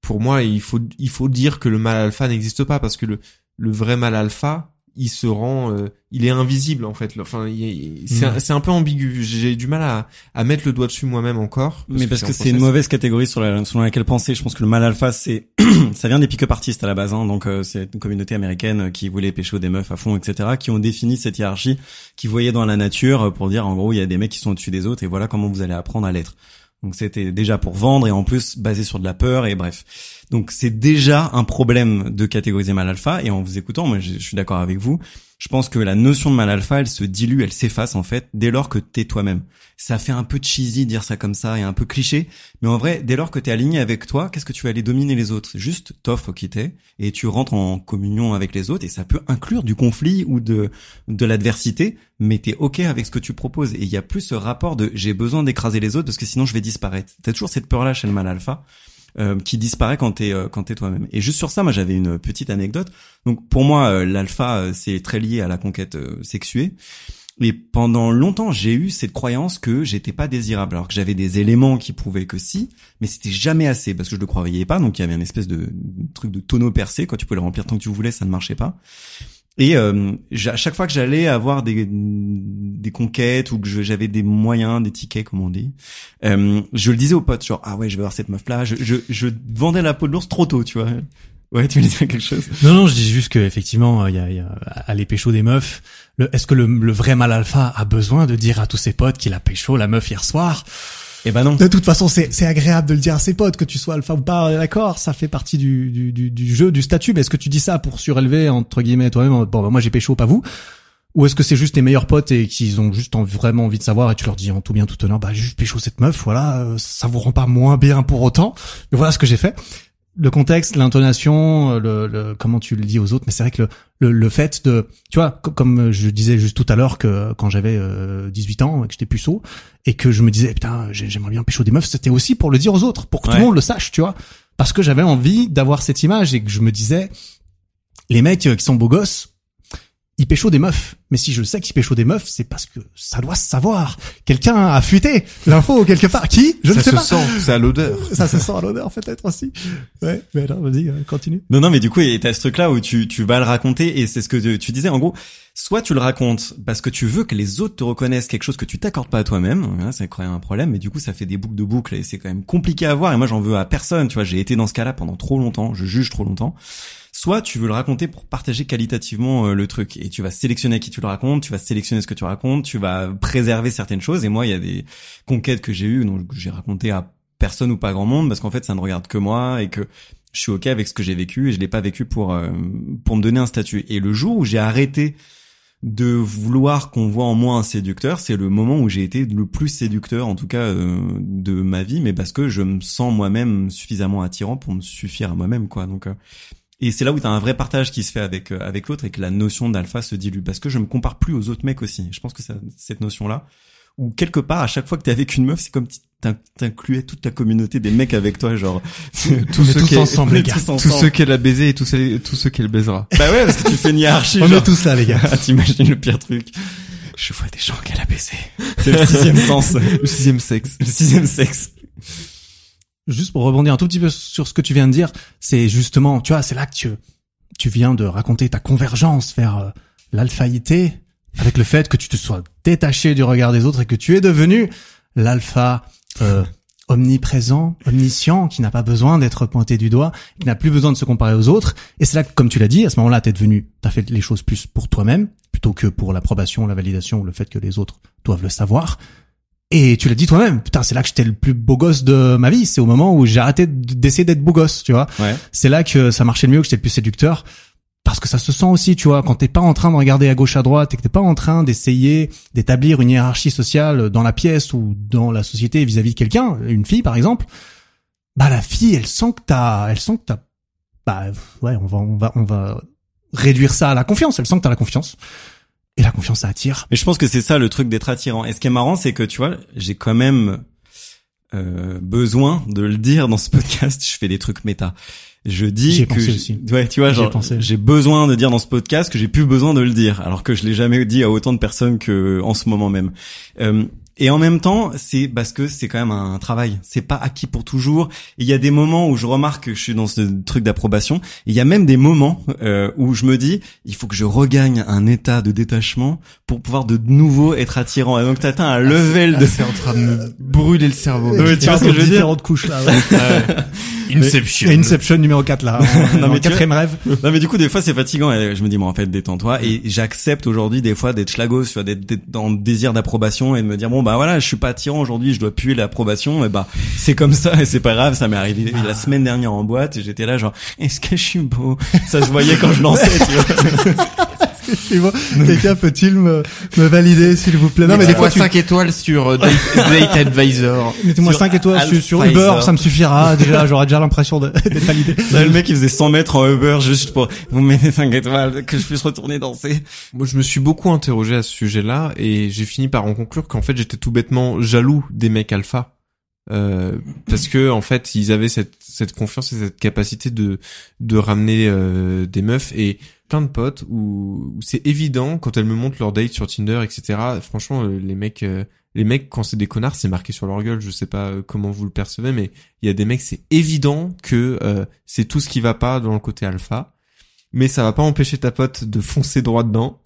pour moi, il faut, il faut dire que le mal alpha n'existe pas parce que le, le vrai mal alpha, il se rend, euh, il est invisible en fait. Enfin, il est- c'est Mm. un- c'est un peu ambigu. J'ai du mal à, à mettre le doigt dessus moi-même encore. Mais parce que c'est une mauvaise catégorie sur, la, sur laquelle penser. Je pense que le mal alpha, c'est [CLEARS THROAT] ça vient des pick-up artistes à la base. Hein, donc euh, c'est une communauté américaine euh, qui voulait pécho des meufs à fond, etc. Qui ont défini cette hiérarchie, qui voyaient dans la nature euh, pour dire en gros il y a des mecs qui sont au-dessus des autres et voilà comment vous allez apprendre à l'être. Donc c'était déjà pour vendre et en plus basé sur de la peur et bref. Donc c'est déjà un problème de catégoriser mal alpha et en vous écoutant, moi je, je suis d'accord avec vous. Je pense que la notion de mal alpha, elle se dilue, elle s'efface en fait dès lors que t'es toi-même. Ça fait un peu cheesy dire ça comme ça et un peu cliché, mais en vrai, dès lors que t'es aligné avec toi, qu'est-ce que tu vas aller dominer les autres? Juste t'offres qui t'es et tu rentres en communion avec les autres et ça peut inclure du conflit ou de de l'adversité, mais t'es ok avec ce que tu proposes et il y a plus ce rapport de j'ai besoin d'écraser les autres parce que sinon je vais disparaître. T'as toujours cette peur là chez le mal alpha. Euh, qui disparaît quand t'es euh, quand t'es toi-même. Et juste sur ça, moi j'avais une petite anecdote. Donc pour moi, euh, l'alpha c'est très lié à la conquête sexuée. Et pendant longtemps, j'ai eu cette croyance que j'étais pas désirable, alors que j'avais des éléments qui prouvaient que si, mais c'était jamais assez parce que je le croyais pas. Donc il y avait une espèce de, de truc de tonneau percé, quand tu pouvais le remplir tant que tu voulais, ça ne marchait pas. Et euh, à chaque fois que j'allais avoir des, des conquêtes ou que j'avais des moyens, des tickets comme on dit, euh, je le disais aux potes, genre ah ouais je vais voir cette meuf là, je, je, je vendais la peau de l'ours trop tôt, tu vois. Ouais, tu voulais dire quelque chose? Non, non, je dis juste que effectivement, il y a, y a pécho des meufs. Est-ce que le, le vrai mal alpha a besoin de dire à tous ses potes qu'il a pécho la meuf hier soir? Eh ben non. De toute façon, c'est agréable de le dire à ses potes que tu sois alpha ou pas. D'accord, ça fait partie du, du, du, du jeu, du statut. Mais est-ce que tu dis ça pour surélever entre guillemets toi-même Bon, bah, moi j'ai pécho, pas vous? Ou est-ce que c'est juste tes meilleurs potes et qu'ils ont juste en- vraiment envie de savoir et tu leur dis en tout bien tout honneur, bah juste pécho cette meuf, voilà, euh, ça vous rend pas moins bien pour autant. Mais voilà ce que j'ai fait. Le contexte, l'intonation, euh, le, le- comment tu le dis aux autres, mais c'est vrai que le, le, le fait de, tu vois, co- comme je disais juste tout à l'heure que quand j'avais euh, 18 ans, que j'étais puceau, et que je me disais putain, j'ai- j'aimerais bien pécho des meufs, c'était aussi pour le dire aux autres, pour que tout le monde le sache, tu vois, parce que j'avais envie d'avoir cette image et que je me disais, les mecs euh, qui sont beaux gosses, ils pécho des meufs. Mais si je sais qu'ils pécho des meufs, c'est parce que ça doit se savoir. Quelqu'un a fuité l'info quelque part. Qui? Je ça ne sais se pas. sent, c'est à l'odeur. Ça se sent à l'odeur peut-être aussi. Ouais, mais alors vas-y, euh, continue. Non, non, mais du coup, il a ce truc-là où tu, tu vas le raconter et c'est ce que tu- disais. En gros, soit tu le racontes parce que tu veux que les autres te reconnaissent quelque chose que tu t'accordes pas à toi-même. Hein, c'est quand même un problème, mais du coup, ça fait des boucles de boucles et c'est quand même compliqué à voir. Et moi, j'en veux à personne. Tu vois, j'ai été dans ce cas-là pendant trop longtemps. Je juge trop longtemps. Soit tu veux le raconter pour partager qualitativement euh, le truc et tu vas sélectionner à qui tu le racontes, tu vas sélectionner ce que tu racontes, tu vas préserver certaines choses. Et moi, il y a des conquêtes que j'ai eues, donc j'ai raconté à personne ou pas grand monde parce qu'en fait, ça ne regarde que moi et que je suis ok avec ce que j'ai vécu et je l'ai pas vécu pour euh, pour me donner un statut. Et le jour où j'ai arrêté de vouloir qu'on voit en moi un séducteur, c'est le moment où j'ai été le plus séducteur, en tout cas euh, de ma vie, mais parce que je me sens moi-même suffisamment attirant pour me suffire à moi-même, quoi. Donc, euh, et c'est là où t'as un vrai partage qui se fait avec euh, avec l'autre et que la notion d'alpha se dilue, parce que je me compare plus aux autres mecs aussi. Je pense que ça, cette notion-là, où quelque part, à chaque fois que t'es avec une meuf, c'est comme t'incluais toute ta communauté des mecs avec toi, genre [LAUGHS] tous ceux tous qu'elle- ensemble, les gars. tous ceux qu'elle a baisé et tous ceux, tous ceux qu'elle baisera. Bah ouais, parce que tu fais une [LAUGHS] hiérarchie. On genre. est tous là, les gars. Ah, [LAUGHS] T'imagines le pire truc. Je vois des gens qu'elle a baisé. C'est le sixième sens. Le sixième sexe. Le sixième sexe. Juste pour rebondir un tout petit peu sur ce que tu viens de dire, c'est justement, tu vois, c'est là que tu, tu viens de raconter ta convergence vers euh, l'alphaïté avec le fait que tu te sois détaché du regard des autres et que tu es devenu l'alpha euh, omniprésent, omniscient, qui n'a pas besoin d'être pointé du doigt, qui n'a plus besoin de se comparer aux autres. Et c'est là que, comme tu l'as dit, à ce moment-là, t'es devenu, t'as fait les choses plus pour toi-même, plutôt que pour l'approbation, la validation, le fait que les autres doivent le savoir. Et tu l'as dit toi-même, putain, c'est là que j'étais le plus beau gosse de ma vie. C'est au moment où j'ai arrêté d'essayer d'être beau gosse, tu vois. Ouais. C'est là que ça marchait le mieux, que j'étais le plus séducteur. Parce que ça se sent aussi, tu vois, quand t'es pas en train de regarder à gauche à droite et que t'es pas en train d'essayer d'établir une hiérarchie sociale dans la pièce ou dans la société vis-à-vis de quelqu'un, une fille par exemple, bah la fille, elle sent que t'as, elle sent que t'as, bah ouais, on va, on va, on va réduire ça à la confiance. Elle sent que t'as la confiance. Et la confiance, ça attire. Mais je pense que c'est ça le truc d'être attirant. Et ce qui est marrant, c'est que tu vois, j'ai quand même euh, besoin de le dire dans ce podcast. Je fais des trucs méta. Je dis que pensé aussi. ouais, tu vois, genre j'ai besoin de dire dans ce podcast que j'ai plus besoin de le dire, alors que je l'ai jamais dit à autant de personnes que en ce moment même. Euh, et en même temps, c'est parce que c'est quand même un travail. C'est pas acquis pour toujours. Il y a des moments où je remarque que je suis dans ce truc d'approbation. Il y a même des moments euh, où je me dis, il faut que je regagne un état de détachement pour pouvoir de nouveau être attirant. Et donc t'atteins un level de. C'est en train de me brûler le cerveau. Ouais, tu vois ce que je veux dire couches là. ouais. [LAUGHS] Inception. Inception numéro 4 là. [LAUGHS] Non, mais quatrième rêve. Non mais du coup des fois c'est fatigant. Et je me dis bon en fait détends-toi. Et j'accepte aujourd'hui des fois d'être schlagos, tu vois d'être dans le désir d'approbation et de me dire bon bah voilà je suis pas attirant aujourd'hui je dois puer l'approbation. Et bah c'est comme ça et c'est pas grave. Ça m'est arrivé la semaine dernière en boîte et j'étais là genre est-ce que je suis beau? Ça se voyait quand je lançais tu vois [LAUGHS] Vois, Quelqu'un peut-il me, me valider s'il vous plaît? Non mais des fois tu 5 étoiles sur euh, Date, Date Advisor. mettez-moi sur 5 étoiles sur, Uber, ça me suffira déjà, j'aurai déjà l'impression de- d'être validé. [LAUGHS] Là, le mec il faisait 100 mètres en Uber juste pour vous mettez 5 étoiles que je puisse retourner danser Moi, je me suis beaucoup interrogé à ce sujet-là et j'ai fini par en conclure qu'en fait, j'étais tout bêtement jaloux des mecs alpha. Euh, parce que en fait, ils avaient cette cette confiance et cette capacité de de ramener euh, des meufs et plein de potes où, où c'est évident quand elles me montrent leur date sur Tinder, etc. Franchement, euh, les mecs, euh, les mecs quand c'est des connards, c'est marqué sur leur gueule. Je sais pas euh, comment vous le percevez, mais il y a des mecs, c'est évident que euh, c'est tout ce qui va pas dans le côté alpha. Mais ça va pas empêcher ta pote de foncer droit dedans.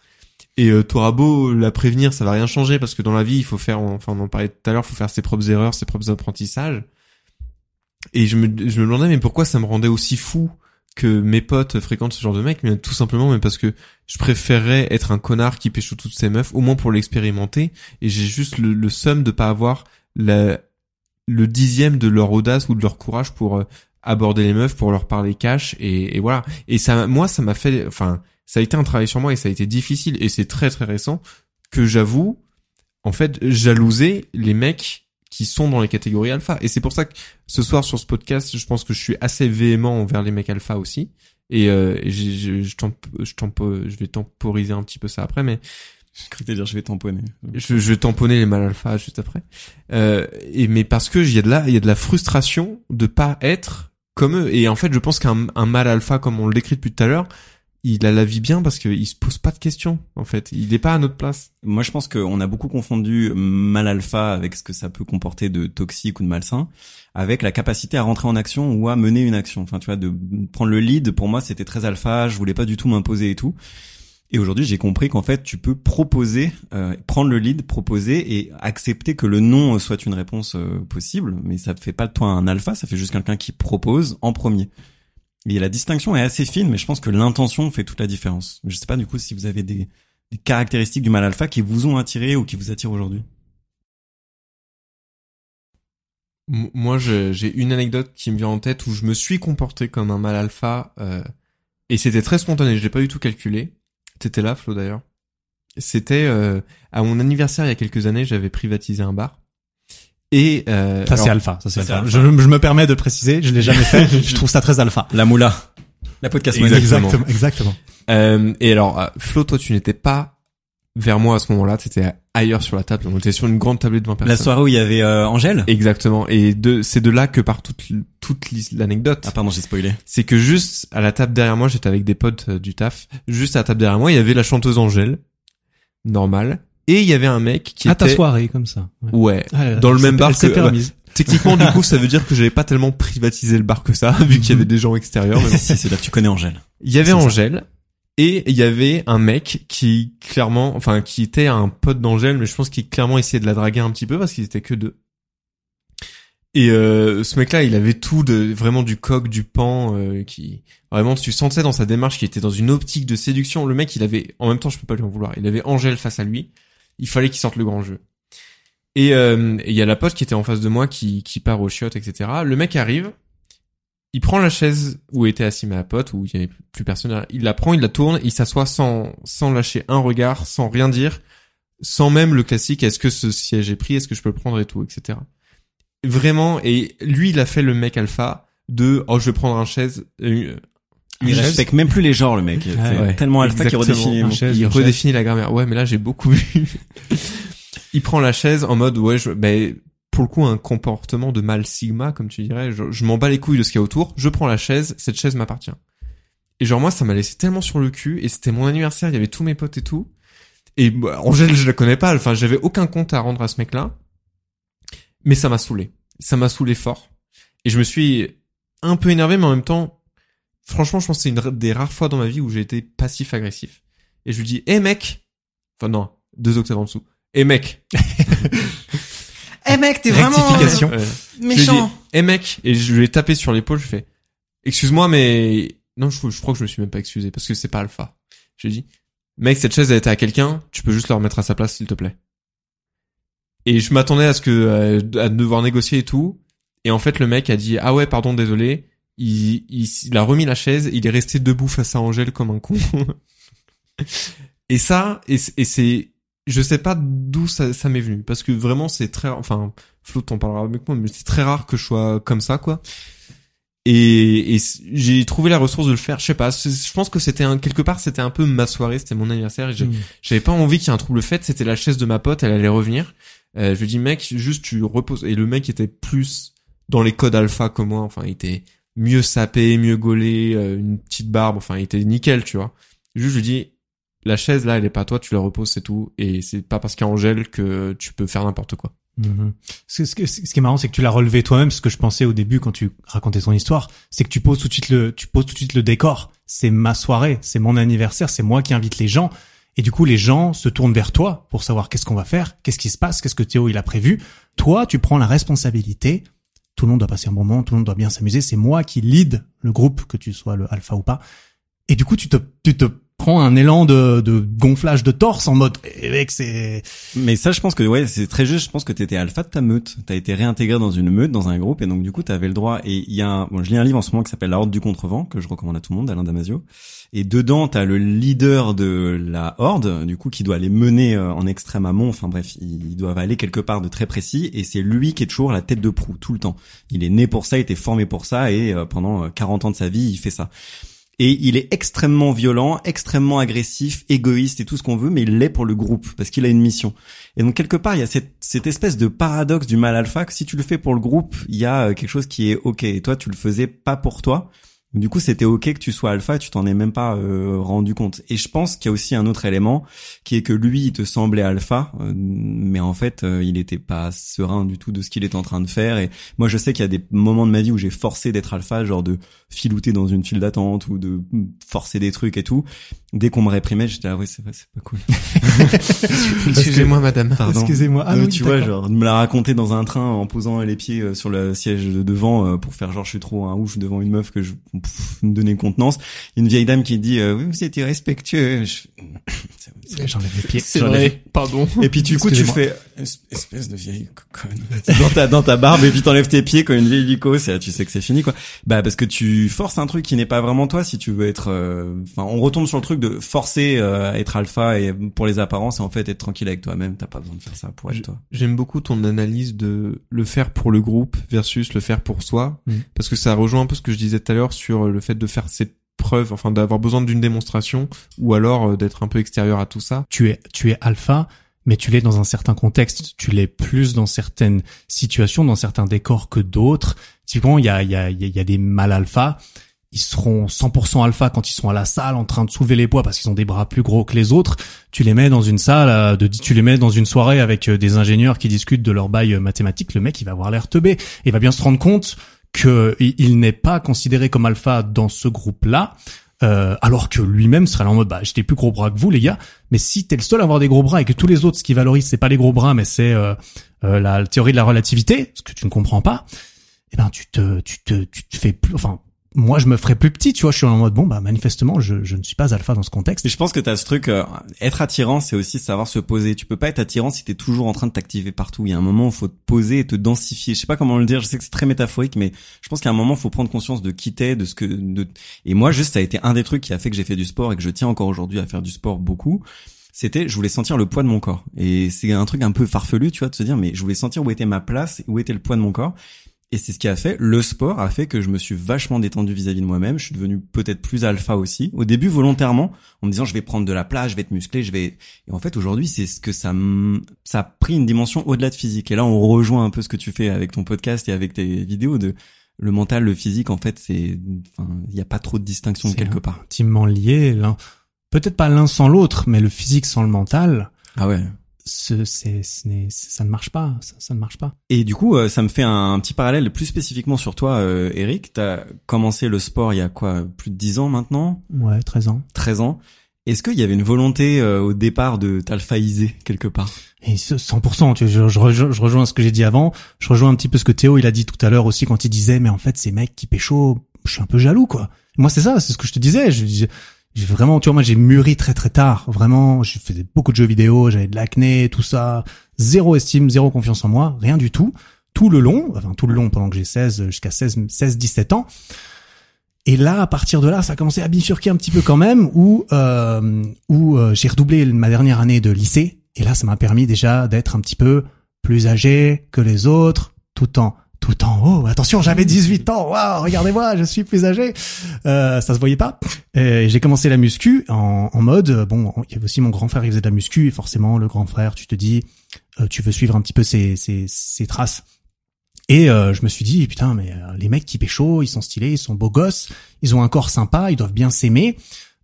Et euh, t'auras beau la prévenir, ça va rien changer parce que dans la vie, il faut faire, enfin on en parlait tout à l'heure, faut faire ses propres erreurs, ses propres apprentissages. Et je me, je me demandais mais pourquoi ça me rendait aussi fou que mes potes fréquentent ce genre de mec, mais tout simplement mais parce que je préférerais être un connard qui pêche toutes ces meufs, au moins pour l'expérimenter. Et j'ai juste le, le seum de pas avoir la, le dixième de leur audace ou de leur courage pour euh, aborder les meufs, pour leur parler cash et, et voilà. Et ça, moi, ça m'a fait, enfin, ça a été un travail sur moi et ça a été difficile et c'est très très récent que j'avoue, en fait, jalouser les mecs qui sont dans les catégories alpha. Et c'est pour ça que ce soir sur ce podcast, je pense que je suis assez véhément envers les mecs alpha aussi. Et, euh, et je, je, temp- je, je vais temporiser un petit peu ça après, mais j'ai cru te dire je vais tamponner je, je vais tamponner les mâles alpha juste après. Euh, et mais parce que il y a de la, il y a de la frustration de pas être comme eux. Et en fait, je pense qu'un un mâle alpha, comme on le décrit depuis tout à l'heure, il a la vie bien parce qu'il se pose pas de questions. En fait, il est pas à notre place. Moi, je pense qu'on a beaucoup confondu mal alpha avec ce que ça peut comporter de toxique ou de malsain, avec la capacité à rentrer en action ou à mener une action. Enfin, tu vois, de prendre le lead. Pour moi, c'était très alpha. Je voulais pas du tout m'imposer et tout. Et aujourd'hui, j'ai compris qu'en fait, tu peux proposer, euh, prendre le lead, proposer et accepter que le non soit une réponse euh, possible. Mais ça fait pas de toi un alpha. Ça fait juste quelqu'un qui propose en premier. Et la distinction est assez fine, mais je pense que l'intention fait toute la différence. Je sais pas du coup si vous avez des, caractéristiques du mal alpha qui vous ont attiré ou qui vous attirent aujourd'hui. Moi, j'ai une anecdote qui me vient en tête où je me suis comporté comme un mâle alpha euh, et c'était très spontané. Je l'ai pas du tout calculé. T'étais là, Flo d'ailleurs. C'était euh, à mon anniversaire il y a quelques années, j'avais privatisé un bar. Et euh, Ça c'est alpha, ça c'est alpha. alpha. Je, je me permets de préciser, je l'ai jamais fait, [LAUGHS] je trouve ça très alpha. La moula. La podcast. Exactement. Exactement, exactement. euh, et alors euh, Flo, toi tu n'étais pas vers moi à ce moment-là, t'étais ailleurs sur la table. On était sur une grande tablée de 20 personnes. La soirée où il y avait euh, Angèle. Exactement. Et de, c'est de là que part toute, toute l'anecdote. Ah pardon, j'ai spoilé. c'est que juste à la table derrière moi, j'étais avec des potes euh, du taf. Juste à la table derrière moi, il y avait la chanteuse Angèle, normal, et il y avait un mec qui À ta soirée comme ça. Ouais. ouais. Ah, Dans le même bar que- permise. [LAUGHS] Techniquement, du coup, ça veut dire que j'avais pas tellement privatisé le bar que ça, vu qu'il y avait des gens extérieurs. mais bon. [LAUGHS] si, c'est là tu connais Angèle. Il y avait ça. Angèle et il y avait un mec qui clairement, enfin, qui était un pote d'Angèle, mais je pense qu'il clairement essayait de la draguer un petit peu parce qu'ils étaient que deux. Et euh, ce mec-là, il avait tout de vraiment du coq, du pan, euh, qui vraiment tu sentais dans sa démarche qu'il était dans une optique de séduction. Le mec, il avait, en même temps, je peux pas lui en vouloir. Il avait Angèle face à lui. Il fallait qu'il sorte le grand jeu. Et euh, il y a la pote qui était en face de moi qui qui part au chiottes, etc. Le mec arrive, il prend la chaise où était assis ma pote, où il y avait plus personne. Il la prend, il la tourne, il s'assoit sans sans lâcher un regard, sans rien dire, sans même le classique. Est-ce que ce siège est pris Est-ce que je peux le prendre et tout, etc. Vraiment. Et lui, il a fait le mec alpha de oh je vais prendre un chaise. Il respecte même plus les genres, le mec. C'est Ouais, tellement alpha qu'il redéfinit il redéfinit la grammaire. Ouais, mais là j'ai beaucoup vu. [LAUGHS] il prend la chaise en mode ouais, je, ben pour le coup un comportement de mal sigma comme tu dirais. Je, je m'en bats les couilles de ce qu'il y a autour. Je prends la chaise, cette chaise m'appartient. Et genre moi ça m'a laissé tellement sur le cul et c'était mon anniversaire, il y avait tous mes potes et tout. Et bah, Angèle je la connais pas, enfin j'avais aucun compte à rendre à ce mec-là. Mais ça m'a saoulé. Ça m'a saoulé fort. Et je me suis un peu énervé mais en même temps franchement, je pense que c'est une des rares fois dans ma vie où j'ai été passif-agressif. Et je lui dis, hé mec Enfin non, deux octaves en dessous. Hé mec [LAUGHS] Eh mec, t'es Rectification. Ouais. Je lui ai dit, hé mec Et je lui ai tapé sur l'épaule, je fais, excuse-moi, mais... Non, je, je crois que je me suis même pas excusé, parce que c'est pas alpha. Je lui ai dit, mec, cette chaise, elle était à quelqu'un, tu peux juste le remettre à sa place, s'il te plaît. Et je m'attendais à ce que... euh, à devoir négocier et tout. Et en fait, le mec a dit, ah ouais, pardon, désolé. Il, il, il a remis la chaise, il est resté debout face à Angèle comme un con. et ça, et, et c'est, je sais pas d'où ça, ça m'est venu, parce que vraiment c'est très, enfin, Flo t'en parlera avec moi, mais c'est très rare que je sois comme ça, quoi. Et, et j'ai trouvé la ressource de le faire, je sais pas, je pense que c'était un, quelque part c'était un peu ma soirée, c'était mon anniversaire, et Mm. j'avais pas envie qu'il y ait un trouble fait, c'était la chaise de ma pote, elle allait revenir. Euh, je lui dis mec, juste tu reposes. Et le mec était plus dans les codes alpha que moi, enfin il était mieux sapé, mieux gaulé, euh, une petite barbe, enfin il était nickel, tu vois. Juste je lui dis la chaise là elle est pas à toi, tu la reposes c'est tout, et c'est pas parce qu'il y a Angèle que tu peux faire n'importe quoi. Mhm. Ce, ce, qui est marrant, c'est que tu l'as relevé toi-même. Ce que je pensais au début quand tu racontais ton histoire, c'est que tu poses tout de suite le, tu poses tout de suite le décor. C'est ma soirée, c'est mon anniversaire, c'est moi qui invite les gens. Et du coup, les gens se tournent vers toi pour savoir qu'est-ce qu'on va faire, qu'est-ce qui se passe, qu'est-ce que Théo il a prévu. Toi, tu prends la responsabilité. Tout le monde doit passer un bon moment, tout le monde doit bien s'amuser. C'est moi qui lead le groupe, que tu sois le alpha ou pas. Et du coup, tu te, tu te prends un élan de, gonflage de torse en mode, eh Mais ça, je pense que ouais, c'est très juste. Je pense que t'étais alpha de ta meute. T'as été réintégré dans une meute, dans un groupe, et donc du coup, t'avais le droit. Et il y a, un, bon, je lis un livre en ce moment qui s'appelle La Horde du Contrevent que je recommande à tout le monde, d'Alain Damasio. Et dedans, t'as le leader de la Horde, du coup, qui doit les mener euh, en extrême amont. Enfin bref, ils doivent aller quelque part de très précis, et c'est lui qui est toujours la tête de proue tout le temps. Il est né pour ça, il était formé pour ça, et euh, pendant euh, 40 ans de sa vie, il fait ça. Et il est extrêmement violent, extrêmement agressif, égoïste et tout ce qu'on veut, mais il l'est pour le groupe, parce qu'il a une mission. Et donc quelque part, il y a cette, cette espèce de paradoxe du mal alpha, que si tu le fais pour le groupe, il y a euh, quelque chose qui est ok. Et toi, tu le faisais pas pour toi. Du coup, c'était ok que tu sois alpha, tu t'en es même pas euh, rendu compte. Et je pense qu'il y a aussi un autre élément, qui est que lui, il te semblait alpha, euh, mais en fait, euh, il était pas serein du tout de ce qu'il était en train de faire. Et moi, je sais qu'il y a des moments de ma vie où j'ai forcé d'être alpha, genre de filouter dans une file d'attente ou de forcer des trucs et tout. Dès qu'on me réprimait, j'étais ah oui, c'est vrai, c'est pas cool. [LAUGHS] Excusez-moi madame. Pardon. excusez-moi. Ah Euh, oui, tu vois, genre, de me la raconter dans un train en posant les pieds euh, sur le siège de devant euh, pour faire genre je suis trop un ouf devant une meuf que je pff, me donner contenance. Une vieille dame qui dit euh, oui vous étiez respectueux. Je- J'enlève les pieds. C'est vrai, pardon. Et puis du coup tu fais Es- espèce de vieille conne dans ta dans ta barbe et puis t'enlèves tes pieds comme une vieille lico, c'est tu sais que c'est fini quoi. Bah parce que tu forces un truc qui n'est pas vraiment toi si tu veux être euh, enfin on retombe sur le truc de forcer euh, à être alpha et pour les apparences et en fait être tranquille avec toi-même, t'as pas besoin de faire ça pour être toi. J'aime beaucoup ton analyse de le faire pour le groupe versus le faire pour soi, Mm. parce que ça rejoint un peu ce que je disais tout à l'heure sur le fait de faire cette preuve, enfin d'avoir besoin d'une démonstration, ou alors euh, d'être un peu extérieur à tout ça. tu es tu es alpha mais tu l'es dans un certain contexte tu l'es plus dans certaines situations dans certains décors que d'autres typiquement il y a il y a il y a- des mâles alpha ils seront 100% alpha quand ils sont à la salle en train de soulever les poids parce qu'ils ont des bras plus gros que les autres. Tu les mets dans une salle, euh, de, tu les mets dans une soirée avec euh, des ingénieurs qui discutent de leur bail mathématique. Le mec, il va avoir l'air teubé. Il va bien se rendre compte que il, il n'est pas considéré comme alpha dans ce groupe-là. euh, alors que lui-même serait là en mode bah j'ai des plus gros bras que vous les gars mais si t'es le seul à avoir des gros bras et que tous les autres ce qui valorise c'est pas les gros bras mais c'est euh, euh, la théorie de la relativité ce que tu ne comprends pas eh ben tu te tu te tu te fais plus enfin moi je me ferais plus petit tu vois je suis en mode bon bah manifestement je, je ne suis pas alpha dans ce contexte Et je pense que t'as ce truc, euh, être attirant, c'est aussi savoir se poser. Tu peux pas être attirant si t'es toujours en train de t'activer partout. Il y a un moment où faut te poser et te densifier. Je sais pas comment le dire. Je sais que c'est très métaphorique, mais je pense qu'à un moment, faut prendre conscience de qui t'es, de ce que. De... Et moi, juste, ça a été un des trucs qui a fait que j'ai fait du sport et que je tiens encore aujourd'hui à faire du sport beaucoup. C'était, je voulais sentir le poids de mon corps. Et c'est un truc un peu farfelu, tu vois, de se dire, mais je voulais sentir où était ma place, où était le poids de mon corps. Et c'est ce qui a fait, le sport a fait que je me suis vachement détendu vis-à-vis de moi-même. Je suis devenu peut-être plus alpha aussi. Au début, volontairement, en me disant, je vais prendre de la place, je vais être musclé, je vais. Et en fait, aujourd'hui, c'est ce que ça, ça a pris une dimension au-delà de physique. Et là, on rejoint un peu ce que tu fais avec ton podcast et avec tes vidéos de le mental, le physique. En fait, c'est, enfin, il n'y a pas trop de distinction quelque part. intimement lié l'un peut-être pas l'un sans l'autre mais le physique sans le mental Ah ouais. Ce, c'est, ce n'est- ça ne marche pas ça, ça ne marche pas Et du coup, euh, ça me fait un, petit parallèle plus spécifiquement sur toi, euh, Eric. T'as commencé le sport il y a quoi, plus de 10 ans maintenant, ouais 13 ans 13 ans. Est-ce qu'il y avait une volonté euh, au départ de t'alphaïser quelque part? Et ce 100%, tu vois, je, je, rejoins, je rejoins ce que j'ai dit avant. Je rejoins un petit peu ce que Théo il a dit tout à l'heure aussi quand il disait mais en fait ces mecs qui pécho, je suis un peu jaloux quoi. Moi c'est ça, c'est ce que je te disais. Je disais j'ai vraiment, tu vois, moi j'ai mûri très très tard. Vraiment, j'ai fait beaucoup de jeux vidéo, j'avais de l'acné, tout ça, zéro estime, zéro confiance en moi, rien du tout. Tout le long, enfin tout le long pendant que j'ai 16 jusqu'à 16 16 17 ans. Et là, à partir de là, ça a commencé à bifurquer un petit peu quand même, où euh, où euh, j'ai redoublé ma dernière année de lycée. Et là, ça m'a permis déjà d'être un petit peu plus âgé que les autres, tout en tout en haut. Attention, j'avais 18 ans. Waouh, regardez-moi, je suis plus âgé. Euh, ça se voyait pas. Et j'ai commencé la muscu en, en mode euh, bon. Il y avait aussi mon grand frère qui faisait de la muscu et forcément le grand frère, tu te dis, euh, tu veux suivre un petit peu ses ses, ses traces. Et euh, je me suis dit putain mais euh, les mecs qui pécho, ils sont stylés, ils sont beaux gosses, ils ont un corps sympa, ils doivent bien s'aimer.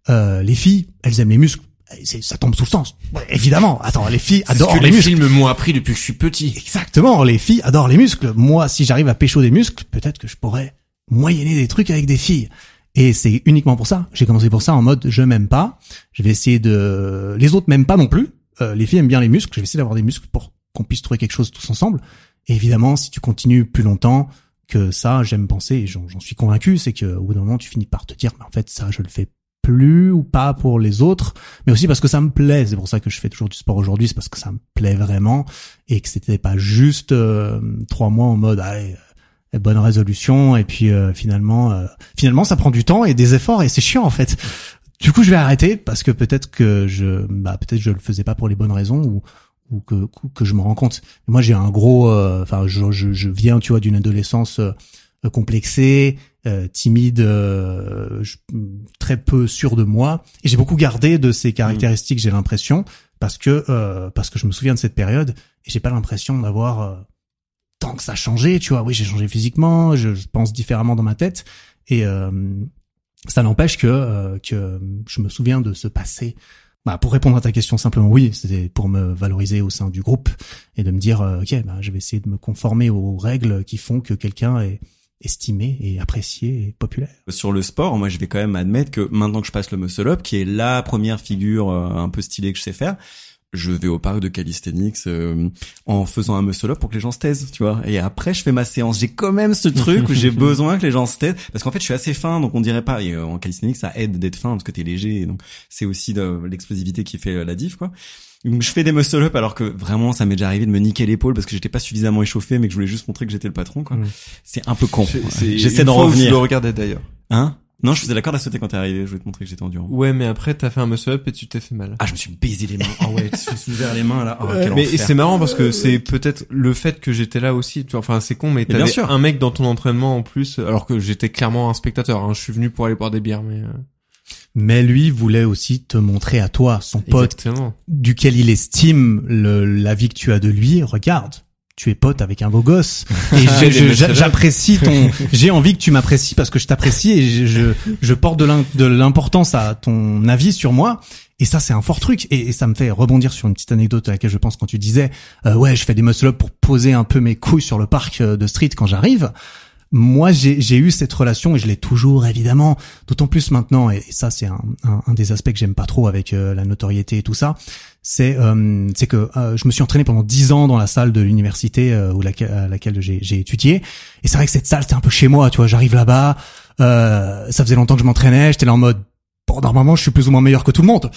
Euh, les filles, elles aiment les muscles. Ça tombe sous le sens. Ouais, évidemment. Attends, les filles C'est ce adorent que les les films m'ont appris depuis que je suis petit. Exactement, les filles adorent les muscles. Moi, si j'arrive à pécho des muscles, peut-être que je pourrais moyenner des trucs avec des filles. Et c'est uniquement pour ça. J'ai commencé pour ça en mode je m'aime pas. Je vais essayer de. Les autres m'aiment pas non plus. Euh, les filles aiment bien les muscles. Je vais essayer d'avoir des muscles pour qu'on puisse trouver quelque chose tous ensemble. Et évidemment, si tu continues plus longtemps que ça, j'aime penser, et j'en j'en suis convaincu, c'est que au bout d'un moment, tu finis par te dire, mais en fait, ça, je le fais plus ou pas pour les autres, mais aussi parce que ça me plaît. C'est pour ça que je fais toujours du sport aujourd'hui, c'est parce que ça me plaît vraiment et que c'était pas juste euh, trois mois en mode allez, euh, bonne résolution et puis euh, finalement euh, finalement ça prend du temps et des efforts et c'est chiant en fait. Du coup, je vais arrêter parce que peut-être que je bah peut-être je le faisais pas pour les bonnes raisons ou ou que que je me rends compte. Moi, j'ai un gros euh, enfin je, je je viens tu vois d'une adolescence euh, complexée, euh, timide, euh, je- très peu sûr de moi et j'ai beaucoup gardé de ces caractéristiques, j'ai l'impression parce que euh, parce que je me souviens de cette période et j'ai pas l'impression d'avoir euh, tant que ça a changé, tu vois. Oui, j'ai changé physiquement, je, je pense différemment dans ma tête et euh, ça n'empêche que euh, que je me souviens de ce passé. Bah, pour répondre à ta question simplement, oui, c'était pour me valoriser au sein du groupe et de me dire, euh, ok, bah, je vais essayer de me conformer aux règles qui font que quelqu'un est estimé et apprécié et populaire. Sur le sport, moi je vais quand même admettre que maintenant que je passe le muscle up, qui est la première figure euh, un peu stylée que je sais faire, je vais au parc de calisthenics euh, en faisant un muscle up pour que les gens se taisent, tu vois. Et après, je fais ma séance. J'ai quand même ce truc où j'ai [LAUGHS] besoin que les gens se taisent parce qu'en fait, je suis assez fin, donc on dirait pas. Et euh, en calisthenics, ça aide d'être fin parce que t'es léger, et donc c'est aussi de l'explosivité qui fait euh, la diff, quoi. Donc je fais des muscle up alors que vraiment ça m'est déjà arrivé de me niquer l'épaule parce que j'étais pas suffisamment échauffé mais que je voulais juste montrer que j'étais le patron quoi. Mm. C'est un peu con. J'essaie d'en où Je revenir. le regardais d'ailleurs. Hein? Non, je faisais la corde à sauter quand t'es arrivé, je voulais te montrer que j'étais endurant. Ouais, mais après t'as fait un muscle up et tu t'es fait mal. Ah, je me suis baisé les mains. Ah ouais, tu suis ouvert les mains là. Oh, quel mais c'est marrant parce que c'est peut-être le fait que j'étais là aussi. Tu vois, enfin, c'est con, mais bien t'avais sûr. un mec dans ton entraînement en plus, alors que j'étais clairement un spectateur. Hein. Je suis venu pour aller boire des bières, mais euh, Mais lui voulait aussi te montrer à toi, son pote, exactement. duquel il estime le, la vie que tu as de lui. Regarde, tu es pote avec un beau gosse. [LAUGHS] Et j'apprécie ton, [LAUGHS] j'ai envie que tu m'apprécies parce que je t'apprécie et je, je, je porte de l'im- de l'importance à ton avis sur moi. Et ça, c'est un fort truc. Et, et ça me fait rebondir sur une petite anecdote à laquelle je pense quand tu disais, euh, ouais, je fais des muscle up pour poser un peu mes couilles sur le parc euh, de street quand j'arrive. Moi, j'ai eu cette relation et je l'ai toujours évidemment. D'autant plus maintenant, et ça c'est un, un, un des aspects que j'aime pas trop avec euh, la notoriété et tout ça. C'est euh, que euh, je me suis entraîné pendant dix ans dans la salle de l'université euh, où laquelle, à laquelle j'ai j'ai étudié. Et c'est vrai que cette salle c'était un peu chez moi. Tu vois, j'arrive là-bas. Euh, ça faisait longtemps que je m'entraînais. J'étais là en mode bon normalement je suis plus ou moins meilleur que tout le monde.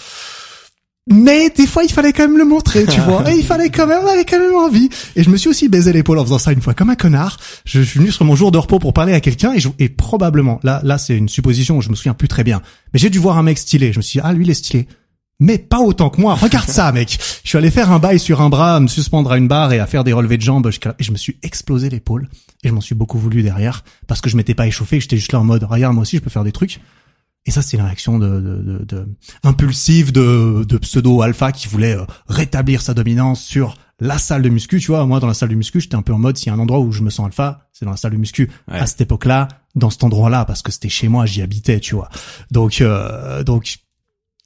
Mais des fois, il fallait quand même le montrer, tu [LAUGHS] vois. Et il fallait quand même, on avait quand même envie. Et je me suis aussi baisé l'épaule en faisant ça une fois, comme un connard. Je suis venu sur mon jour de repos pour parler à quelqu'un et, je- et probablement, là, là, c'est une supposition, je me souviens plus très bien. Mais j'ai dû voir un mec stylé. Je me suis dit, ah, lui, il est stylé. Mais pas autant que moi. Regarde ça, [LAUGHS] mec. Je suis allé faire un bail sur un bras, à me suspendre à une barre et à faire des relevés de jambes. Et je me suis explosé l'épaule. Et je m'en suis beaucoup voulu derrière parce que je m'étais pas échauffé. J'étais juste là en mode, regarde, moi aussi, je peux faire des trucs. Et ça, c'est une réaction de, de, de, de- impulsive de, de pseudo alpha qui voulait euh, rétablir sa dominance sur la salle de muscu. Tu vois, moi, dans la salle de muscu, j'étais un peu en mode, s'il y a un endroit où je me sens alpha, c'est dans la salle de muscu. Ouais. À cette époque-là, dans cet endroit-là, parce que c'était chez moi, j'y habitais, tu vois. Donc, euh, donc,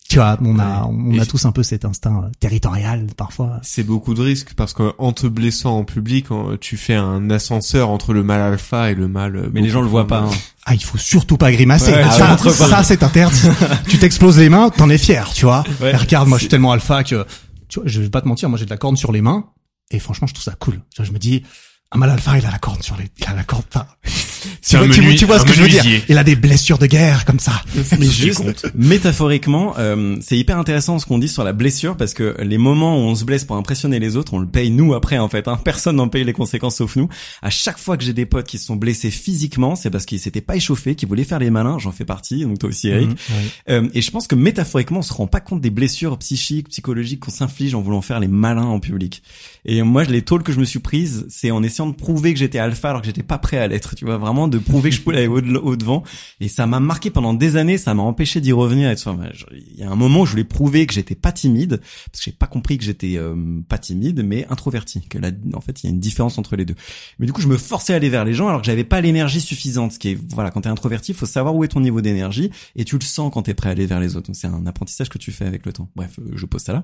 tu vois, on a, on a tous un peu cet instinct euh, territorial parfois. C'est beaucoup de risques parce qu'en te blessant en public, tu fais un ascenseur entre le mal alpha et le mal. euh, Mais les gens le voient pas. hein. Ah, il faut surtout pas grimacer. Ouais, ça, ah, montre pas. ça, c'est interdit. [LAUGHS] tu t'exploses les mains, t'en es fier, tu vois. Ouais. Et regarde, moi, je suis tellement alpha que, tu vois, je vais pas te mentir, moi, j'ai de la corne sur les mains. Et franchement, je trouve ça cool. Tu vois, je me dis, un mal alpha, il a la corne sur les, il a la corne pas. [LAUGHS] Tu vois, tu, vois- menui- tu vois ce que je veux dire. Il a des blessures de guerre, comme ça. Mais juste, métaphoriquement, euh, c'est hyper intéressant ce qu'on dit sur la blessure parce que les moments où on se blesse pour impressionner les autres, on le paye nous après en fait. Hein. Personne n'en paye les conséquences sauf nous. À chaque fois que j'ai des potes qui se sont blessés physiquement, c'est parce qu'ils s'étaient pas échauffés, qu'ils voulaient faire les malins. J'en fais partie, donc toi aussi Eric. Ouais. Euh, et je pense que métaphoriquement, on se rend pas compte des blessures psychiques, psychologiques qu'on s'inflige en voulant faire les malins en public. Et moi, les tôles que je me suis prises, c'est en essayant de prouver que j'étais alpha alors que j'étais pas prêt à l'être. Tu vois, vraiment de prouver que je pouvais aller au, au devant. Et ça m'a marqué pendant des années. Ça m'a empêché d'y revenir. Et Il y a un moment où je voulais prouver que j'étais pas timide parce que j'ai pas compris que j'étais euh, pas timide, mais introverti. En fait, il y a une différence entre les deux. Mais du coup, je me forçais à aller vers les gens alors que j'avais pas l'énergie suffisante. Ce qui est, voilà, quand t'es introverti, faut savoir où est ton niveau d'énergie et tu le sens quand t'es prêt à aller vers les autres. Donc c'est un apprentissage que tu fais avec le temps. Bref, euh, je pose ça là.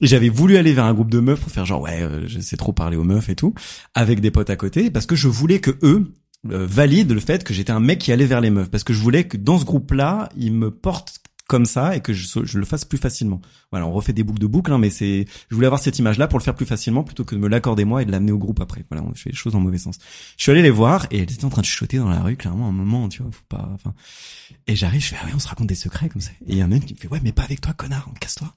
J'avais voulu aller vers un groupe de meufs pour faire genre ouais, euh, je sais trop parler aux meufs et tout, avec des potes à côté, parce que je voulais que eux euh, valident le fait que j'étais un mec qui allait vers les meufs, parce que je voulais que dans ce groupe-là, ils me portent comme ça et que je le fasse plus facilement. Voilà, on refait des boucles de boucles, hein, mais c'est, je voulais avoir cette image-là pour le faire plus facilement plutôt que de me l'accorder moi et de l'amener au groupe après. Voilà, on fait les choses dans le mauvais sens. Je suis allé les voir et elles étaient en train de chuchoter dans la rue, clairement, à un moment, tu vois, faut pas, enfin. Et j'arrive, je fais, ah oui, on se raconte des secrets comme ça. Et il y en a une qui me fait, ouais, mais pas avec toi, connard, casse-toi.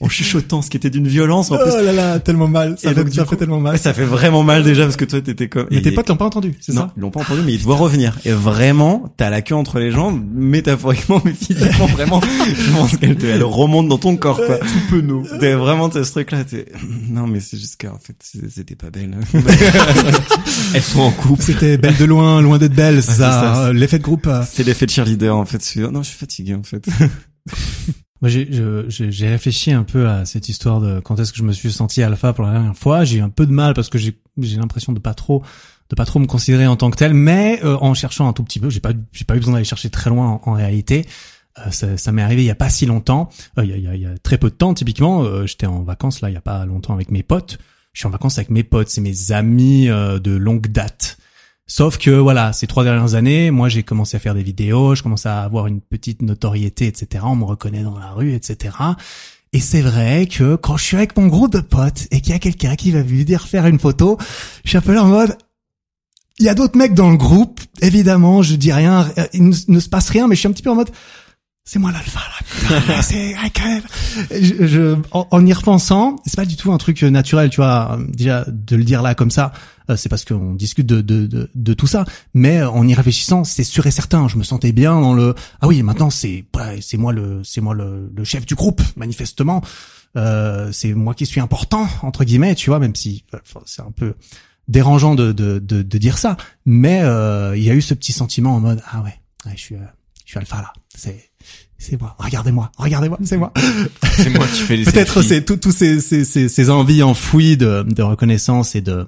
En chuchotant, ce qui était d'une violence, en plus. Oh là là, tellement mal. Ça, Et fait, donc, du ça coup- fait tellement mal. Ça fait vraiment mal déjà parce que toi t'étais comme. Mais et- tes potes l'ont pas entendu, c'est non, ça ils l'ont pas entendu, mais ils doivent revenir. Et vraiment, t'as la queue entre les jambes, métaphoriquement, [LAUGHS] mais physiquement, vraiment. Je pense qu'elle te- elle remonte dans ton corps, quoi. Tout penaud. T'es vraiment, t'as ce truc-là, t'es, non, mais c'est juste qu'en fait, c'était pas belle. [LAUGHS] Elles sont en couple. C'était belle de loin, loin d'être belle, ça. L'effet de groupe. euh, C'est l'effet de cheerleader, en fait. Non, je suis fatigué, en fait. [LAUGHS] Moi, j'ai, réfléchi un peu à cette histoire de quand est-ce que je me suis senti alpha pour la dernière fois. J'ai eu un peu de mal parce que j'ai, l'impression de pas trop, de pas trop me considérer en tant que tel, mais euh, en cherchant un tout petit peu, j'ai pas, j'ai pas eu besoin d'aller chercher très loin en, réalité. Euh, ça, m'est arrivé il y a pas si longtemps, Euh, il y, a, il il y a très peu de temps typiquement. euh, j'étais en vacances là il y a pas longtemps avec mes potes. Je suis en vacances avec mes potes, c'est mes amis de longue date. Sauf que voilà, ces trois dernières années, moi j'ai commencé à faire des vidéos, je commence à avoir une petite notoriété, etc. On me reconnaît dans la rue, etc. Et c'est vrai que quand je suis avec mon groupe de potes et qu'il y a quelqu'un qui va venir faire une photo, je suis un peu là en mode, il y a d'autres mecs dans le groupe, évidemment, je dis rien, il ne, ne se passe rien, mais je suis un petit peu en mode, c'est moi l'alpha là. [LAUGHS] c'est quand même. Je, je- en, en y repensant, c'est pas du tout un truc euh, naturel, tu vois. Déjà de le dire là comme ça, c'est parce qu'on discute de, de, de, de tout ça. Mais euh, en y réfléchissant, c'est sûr et certain. Je me sentais bien dans le. Ah oui, maintenant c'est c'est moi le c'est moi le, le chef du groupe manifestement. Euh, c'est moi qui suis important entre guillemets, tu vois, même si enfin, c'est un peu dérangeant de, de, de, de dire ça. Mais euh, il y a eu ce petit sentiment en mode ah ouais, ouais je suis euh, je suis alpha là. C'est c'est moi. Regardez-moi, regardez-moi, c'est moi. C'est moi qui fais les [LAUGHS] Peut-être c'est tout- tous ces, ces, ces, ces envies enfouies de, de reconnaissance et de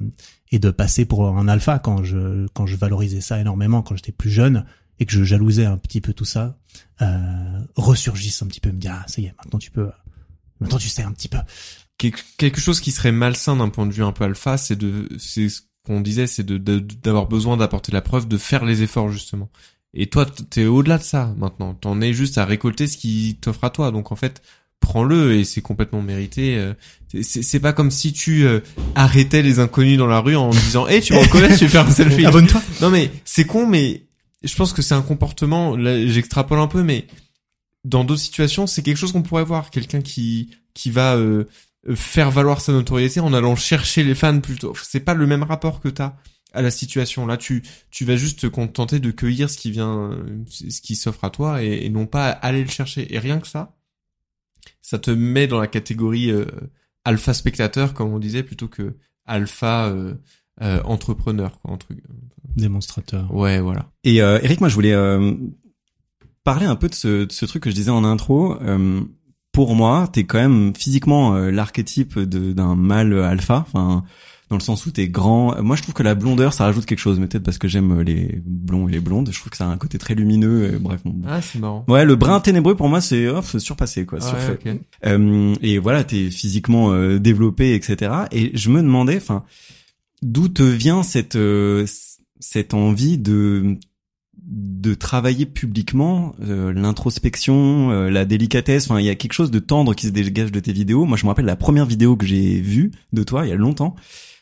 et de passer pour un alpha quand je quand je valorisais ça énormément quand j'étais plus jeune et que je jalousais un petit peu tout ça euh, ressurgissent un petit peu me dire ah ça y est maintenant tu peux maintenant tu sais un petit peu Quelque- chose qui serait malsain d'un point de vue un peu alpha, c'est de, c'est ce qu'on disait, c'est de, d'avoir besoin d'apporter la preuve, de faire les efforts justement. Et toi, t'es au-delà de ça maintenant. T'en es juste à récolter ce qui t'offre à toi. Donc en fait, prends-le et c'est complètement mérité. C'est- pas comme si tu euh, arrêtais les inconnus dans la rue en disant, hey, tu me reconnais, je vais faire un selfie. [LAUGHS] abonne-toi Non mais c'est con, mais je pense que c'est un comportement. Là, j'extrapole un peu, mais dans d'autres situations, c'est quelque chose qu'on pourrait voir. Quelqu'un qui qui va euh, euh, faire valoir sa notoriété en allant chercher les fans plutôt. C'est pas le même rapport que t'as à la situation. Là, tu tu vas juste te contenter de cueillir ce qui vient, euh, ce qui s'offre à toi, et, et non pas aller le chercher. Et rien que ça, ça te met dans la catégorie euh, alpha spectateur, comme on disait, plutôt que alpha euh, euh, entrepreneur, quoi, un truc. démonstrateur Ouais, voilà. Et euh, Eric, moi je voulais euh, parler un peu de ce, de ce truc que je disais en intro. Euh, pour moi, t'es quand même physiquement euh, l'archétype de- d'un mâle alpha. Enfin, dans le sens où t'es grand. Moi, je trouve que la blondeur, ça rajoute quelque chose. Mais peut-être parce que j'aime les blonds et les blondes. Je trouve que ça a un côté très lumineux. et bref. bon. Ah, c'est marrant. Ouais, le brun ténébreux pour moi, c'est oh, surpassé quoi, Ouais, surfait. Euh, et voilà, t'es physiquement euh, développé, etc. Et je me demandais, enfin, d'où te vient cette euh, cette envie de de travailler publiquement euh, l'introspection, euh, la délicatesse? Enfin, il y a quelque chose de tendre qui se dégage de tes vidéos. Moi, je me rappelle la première vidéo que j'ai vue de toi il y a longtemps.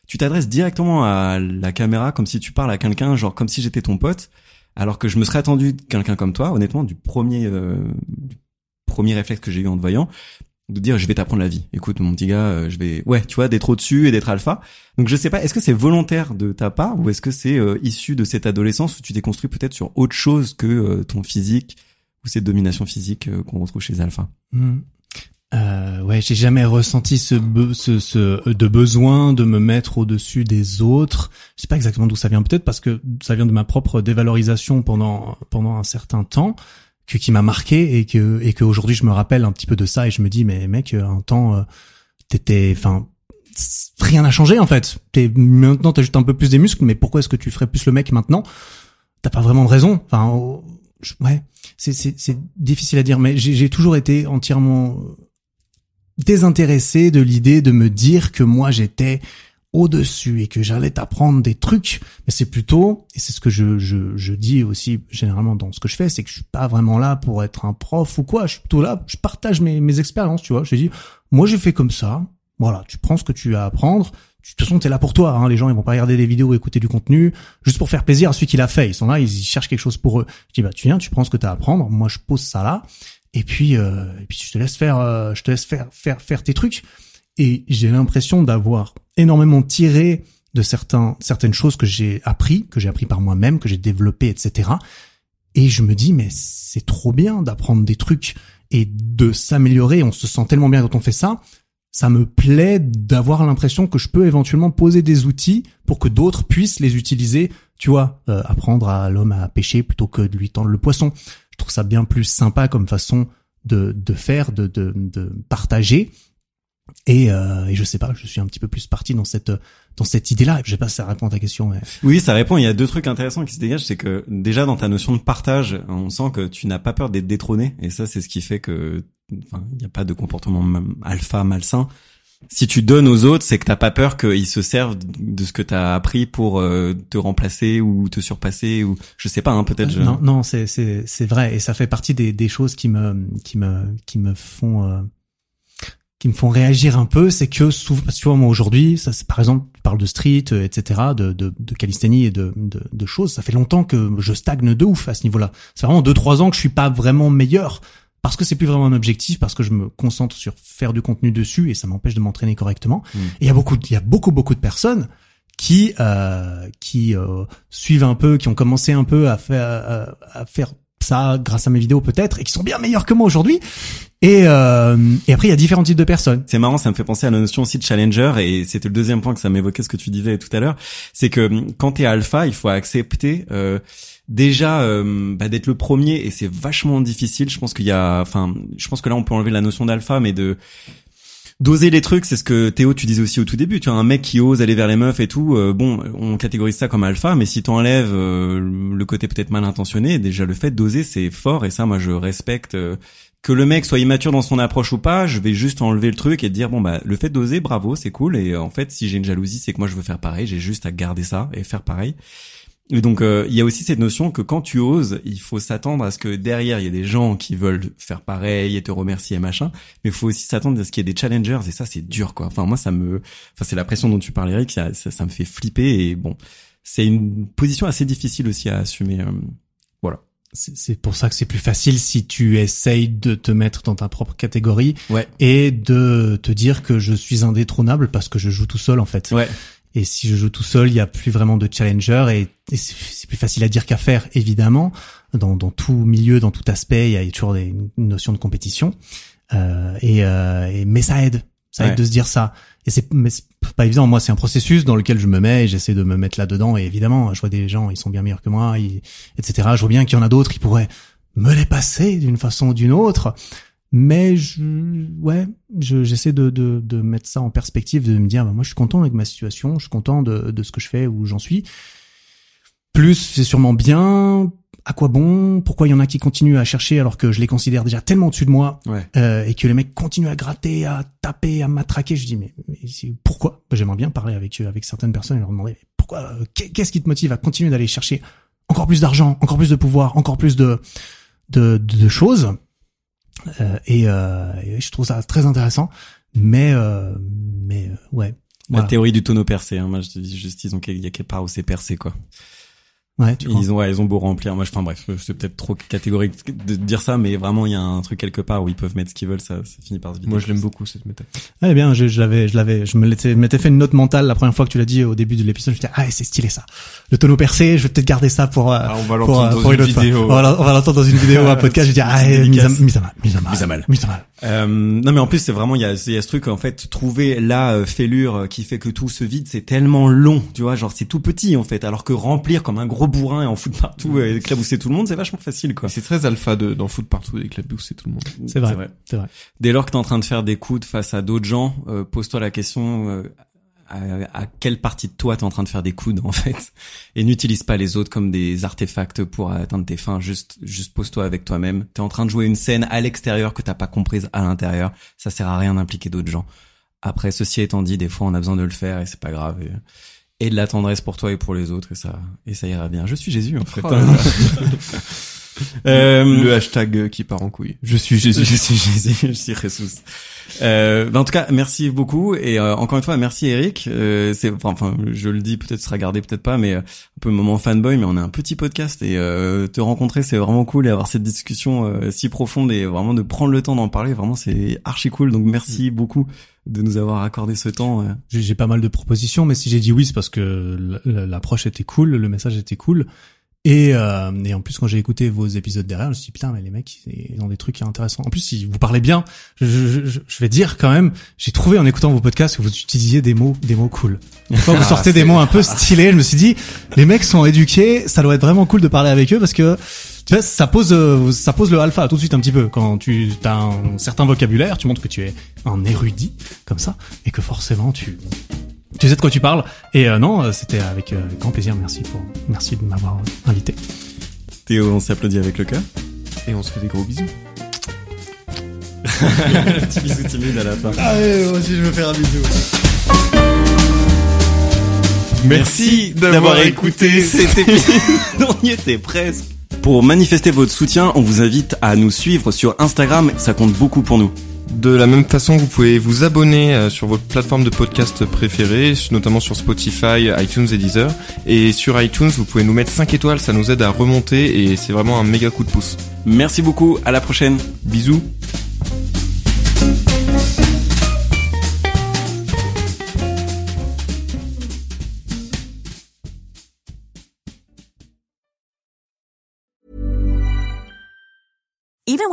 Tu t'adresses directement à la caméra comme si tu parles à quelqu'un, genre comme si j'étais ton pote. Alors que je me serais attendu quelqu'un comme toi, honnêtement, du premier euh, premier réflexe que j'ai eu en te voyant, de dire je vais t'apprendre la vie. Écoute mon petit gars, euh, je vais ouais, tu vois, d'être au-dessus et d'être alpha. Donc je sais pas, est-ce que c'est volontaire de ta part ou est-ce que c'est euh, issu de cette adolescence où tu t'es construit peut-être sur autre chose que euh, ton physique ou cette domination physique euh, qu'on retrouve chez les alphas Hmm. Euh, ouais, j'ai jamais ressenti ce, be- ce, ce de besoin de me mettre au-dessus des autres. Je sais pas exactement d'où ça vient. Peut-être parce que ça vient de ma propre dévalorisation pendant pendant un certain temps, que qui m'a marqué et que et que aujourd'hui je me rappelle un petit peu de ça et je me dis mais mec, un temps euh, t'étais, enfin rien n'a changé en fait. T'es maintenant t'as juste un peu plus des muscles, mais pourquoi est-ce que tu ferais plus le mec maintenant? T'as pas vraiment de raison. Enfin, oh, ouais, c'est c'est difficile à dire, mais j'ai toujours été entièrement désintéressé de l'idée de me dire que moi j'étais au-dessus et que j'allais t'apprendre des trucs. Mais c'est plutôt, et c'est ce que je, je, je dis aussi généralement dans ce que je fais, c'est que je suis pas vraiment là pour être un prof ou quoi. Je suis plutôt là, je partage mes, mes expériences, tu vois. Je dis, moi j'ai fait comme ça. Voilà, tu prends ce que tu as à apprendre. De toute façon, t'es là pour toi. Hein. Les gens, ils vont pas regarder des vidéos, écouter du contenu, juste pour faire plaisir à celui qui l'a fait. Ils sont là, ils cherchent quelque chose pour eux. Je dis, bah tu viens, tu prends ce que t'as à apprendre. Moi, je pose ça là, et puis, euh, et puis je te laisse faire, euh, je te laisse faire, faire, faire tes trucs. Et j'ai l'impression d'avoir énormément tiré de certains, certaines choses que j'ai appris, que j'ai appris par moi-même, que j'ai développé, etc. Et je me dis, mais c'est trop bien d'apprendre des trucs et de s'améliorer. On se sent tellement bien quand on fait ça. Ça me plaît d'avoir l'impression que je peux éventuellement poser des outils pour que d'autres puissent les utiliser. Tu vois, euh, apprendre à l'homme à pêcher plutôt que de lui tendre le poisson. Je trouve ça bien plus sympa comme façon de, de faire, de, de, de partager. Et, euh, et je sais pas, je suis un petit peu plus parti dans cette dans cette idée-là. Je sais pas si ça répond à ta question. Oui, ça répond. Il y a deux trucs intéressants qui se dégagent. C'est que déjà dans ta notion de partage, on sent que tu n'as pas peur d'être détrôné. Et ça, c'est ce qui fait que, il n'y a pas de comportement alpha malsain. Si tu donnes aux autres, c'est que t'as pas peur qu'ils se servent de ce que t'as appris pour euh, te remplacer ou te surpasser ou je sais pas. Hein, peut-être. je- Non, non, c'est c'est c'est vrai et ça fait partie des des choses qui me qui me qui me font euh, qui me font réagir un peu, c'est que souvent, tu vois, moi aujourd'hui, ça, c'est par exemple, tu parles de street, euh, etc., de, de, de calisthénie et de, de, de choses. Ça fait longtemps que je stagne de ouf à ce niveau-là. C'est vraiment deux trois ans que je suis pas vraiment meilleur parce que c'est plus vraiment un objectif, parce que je me concentre sur faire du contenu dessus et ça m'empêche de m'entraîner correctement. Mm. Et il y a beaucoup, il y a beaucoup beaucoup de personnes qui euh, qui euh, suivent un peu, qui ont commencé un peu à faire à, à faire ça grâce à mes vidéos peut-être et qui sont bien meilleurs que moi aujourd'hui. Et euh, et après il y a différents types de personnes. C'est marrant, ça me fait penser à la notion aussi de challenger et c'était le deuxième point que ça m'évoquait ce que tu disais tout à l'heure, c'est que quand t'es alpha, il faut accepter euh, déjà euh, bah, d'être le premier et c'est vachement difficile. Je pense qu'il y a, enfin, je pense que là on peut enlever la notion d'alpha, mais de d'oser les trucs, c'est ce que Théo tu disais aussi au tout début. Tu vois un mec qui ose aller vers les meufs et tout. euh, bon, on catégorise ça comme alpha, mais si t'enlèves euh, le côté peut-être mal intentionné, déjà le fait d'oser c'est fort et ça moi je respecte. euh, que le mec soit immature dans son approche ou pas, je vais juste enlever le truc et dire bon bah le fait d'oser, bravo, c'est cool. Et en fait, si j'ai une jalousie, c'est que moi je veux faire pareil. J'ai juste à garder ça et faire pareil. Et donc euh, il y a aussi cette notion que quand tu oses, il faut s'attendre à ce que derrière il y ait des gens qui veulent faire pareil et te remercier et machin, mais il faut aussi s'attendre à ce qu'il y ait des challengers et ça c'est dur quoi. Enfin moi ça me, enfin c'est la pression dont tu parles Eric, ça, ça, ça me fait flipper et bon c'est une position assez difficile aussi à assumer. euh, voilà. C'est c'est pour ça que c'est plus facile si tu essayes de te mettre dans ta propre catégorie Ouais. et de te dire que je suis indétrônable parce que je joue tout seul en fait. Ouais. Et si je joue tout seul, il y a plus vraiment de challenger et, et c'est plus facile à dire qu'à faire, évidemment. Dans, dans tout milieu, dans tout aspect, il y a toujours des, une notion de compétition. Euh, et, euh, et- mais ça aide, ça aide de se dire ça. Et c'est pas évident. Moi, c'est un processus dans lequel je me mets et j'essaie de me mettre là-dedans. Et évidemment, je vois des gens, ils sont bien meilleurs que moi, ils- etc. Je vois bien qu'il y en a d'autres qui pourraient me les passer d'une façon ou d'une autre. Mais je, ouais, je, j'essaie de, de, de mettre ça en perspective, de me dire, bah, moi, je suis content avec ma situation, je suis content de, de ce que je fais, où j'en suis. Plus, c'est sûrement bien. À quoi bon? Pourquoi il y en a qui continuent à chercher alors que je les considère déjà tellement au-dessus de moi Ouais. euh, et que les mecs continuent à gratter, à taper, à matraquer? Je dis mais, mais pourquoi? Bah, J'aimerais bien parler avec eux, avec certaines personnes et leur demander mais pourquoi euh, qu'est- Qu'est-ce qui te motive à continuer d'aller chercher encore plus d'argent, encore plus de pouvoir, encore plus de de, de, choses? Euh, et, euh, et je trouve ça très intéressant. Mais euh, mais euh, ouais. La Voilà. théorie du tonneau percé. Hein. Moi je te dis juste ils ont il y a quelque part où c'est percé quoi. Ouais, tu Ils ont, ouais, ils ont beau remplir. Moi, je, enfin bref, c'est peut-être trop catégorique de dire ça, mais vraiment, il y a un truc quelque part où ils peuvent mettre ce qu'ils veulent, ça, ça finit par se vider. Moi, je l'aime beaucoup cette méthode. Eh bien, je, je l'avais, je l'avais, je me l'étais, m'étais fait une note mentale la première fois que tu l'as dit au début de l'épisode. Je me disais, ah, c'est stylé ça. Le tonneau percé, je vais peut-être garder ça pour, euh, Ah, on va pour, l'entendre euh, dans pour une autre fois. vidéo. On va l'en- on va l'entendre dans une vidéo, un podcast. Je vais dire, ah, mise à, dédicace. mise à mal, mise à mal, Mise à mal. mise à mal. Euh, non, mais en plus, c'est vraiment, il y a, il y a ce truc, en fait, trouver la fêlure qui fait que tout se vide, c'est tellement long, tu vois, genre, c'est tout petit, en fait, alors que remplir comme un gros bourrin et en foutre partout et éclabousser tout le monde, c'est vachement facile, quoi. C'est très alpha de, d'en foutre partout et tout le monde. C'est vrai. C'est vrai. Dès lors que t'es en train de faire des coudes face à d'autres gens, euh, pose-toi la question euh, à, à quelle partie de toi t'es en train de faire des coudes en fait, et n'utilise pas les autres comme des artefacts pour atteindre tes fins. Juste, juste pose-toi avec toi-même. T'es en train de jouer une scène à l'extérieur que t'as pas comprise à l'intérieur. Ça sert à rien d'impliquer d'autres gens. Après, ceci étant dit, des fois on a besoin de le faire et c'est pas grave. Et, et de la tendresse pour toi et pour les autres et ça, et ça ira bien. Je suis Jésus en fait. Oh là là. [LAUGHS] Euh, le hashtag qui part en couille. je suis Jésus, je suis Jésus, je suis Jesus. Euh, ben en tout cas, merci beaucoup et euh, encore une fois, merci Eric. Euh, c'est enfin, je le dis, peut-être sera gardé, peut-être pas, mais euh, un peu moment fanboy, mais on est un petit podcast et euh, te rencontrer, c'est vraiment cool et avoir cette discussion euh, si profonde et vraiment de prendre le temps d'en parler, vraiment c'est archi cool. Donc merci beaucoup de nous avoir accordé ce temps. J'ai pas mal de propositions, mais si j'ai dit oui, c'est parce que l'approche était cool, le message était cool. Et, euh, et en plus, quand j'ai écouté vos épisodes derrière, je me suis dit, putain, mais les mecs, ils ont des trucs intéressants. En plus, si vous parlez bien, je, je, je- vais dire quand même, j'ai trouvé en écoutant vos podcasts que vous utilisiez des mots, des mots cool. Une fois que vous sortez des mots un peu stylés, je me suis dit, les mecs sont éduqués, ça doit être vraiment cool de parler avec eux parce que, tu vois, ça pose, euh, ça pose le alpha tout de suite un petit peu. Quand tu as un certain vocabulaire, tu montres que tu es un érudit, comme ça, et que forcément tu, tu sais de quoi tu parles. Et euh, non, euh, c'était avec euh, grand plaisir. Merci pour, merci de m'avoir invité. Théo, on s'applaudit avec le cœur. Et on se fait des gros bisous. [LAUGHS] Petit bisou timide à la fin. Ah moi aussi je veux faire un bisou. Merci d'avoir écouté cet épisode. [LAUGHS] On y était presque. Pour manifester votre soutien, on vous invite à nous suivre sur Instagram, ça compte beaucoup pour nous. De la même façon, vous pouvez vous abonner euh, sur votre plateforme de podcast préférée, notamment sur Spotify, iTunes et Deezer. Et sur iTunes, vous pouvez nous mettre 5 étoiles, ça nous aide à remonter et c'est vraiment un méga coup de pouce. Merci beaucoup, à la prochaine. Bisous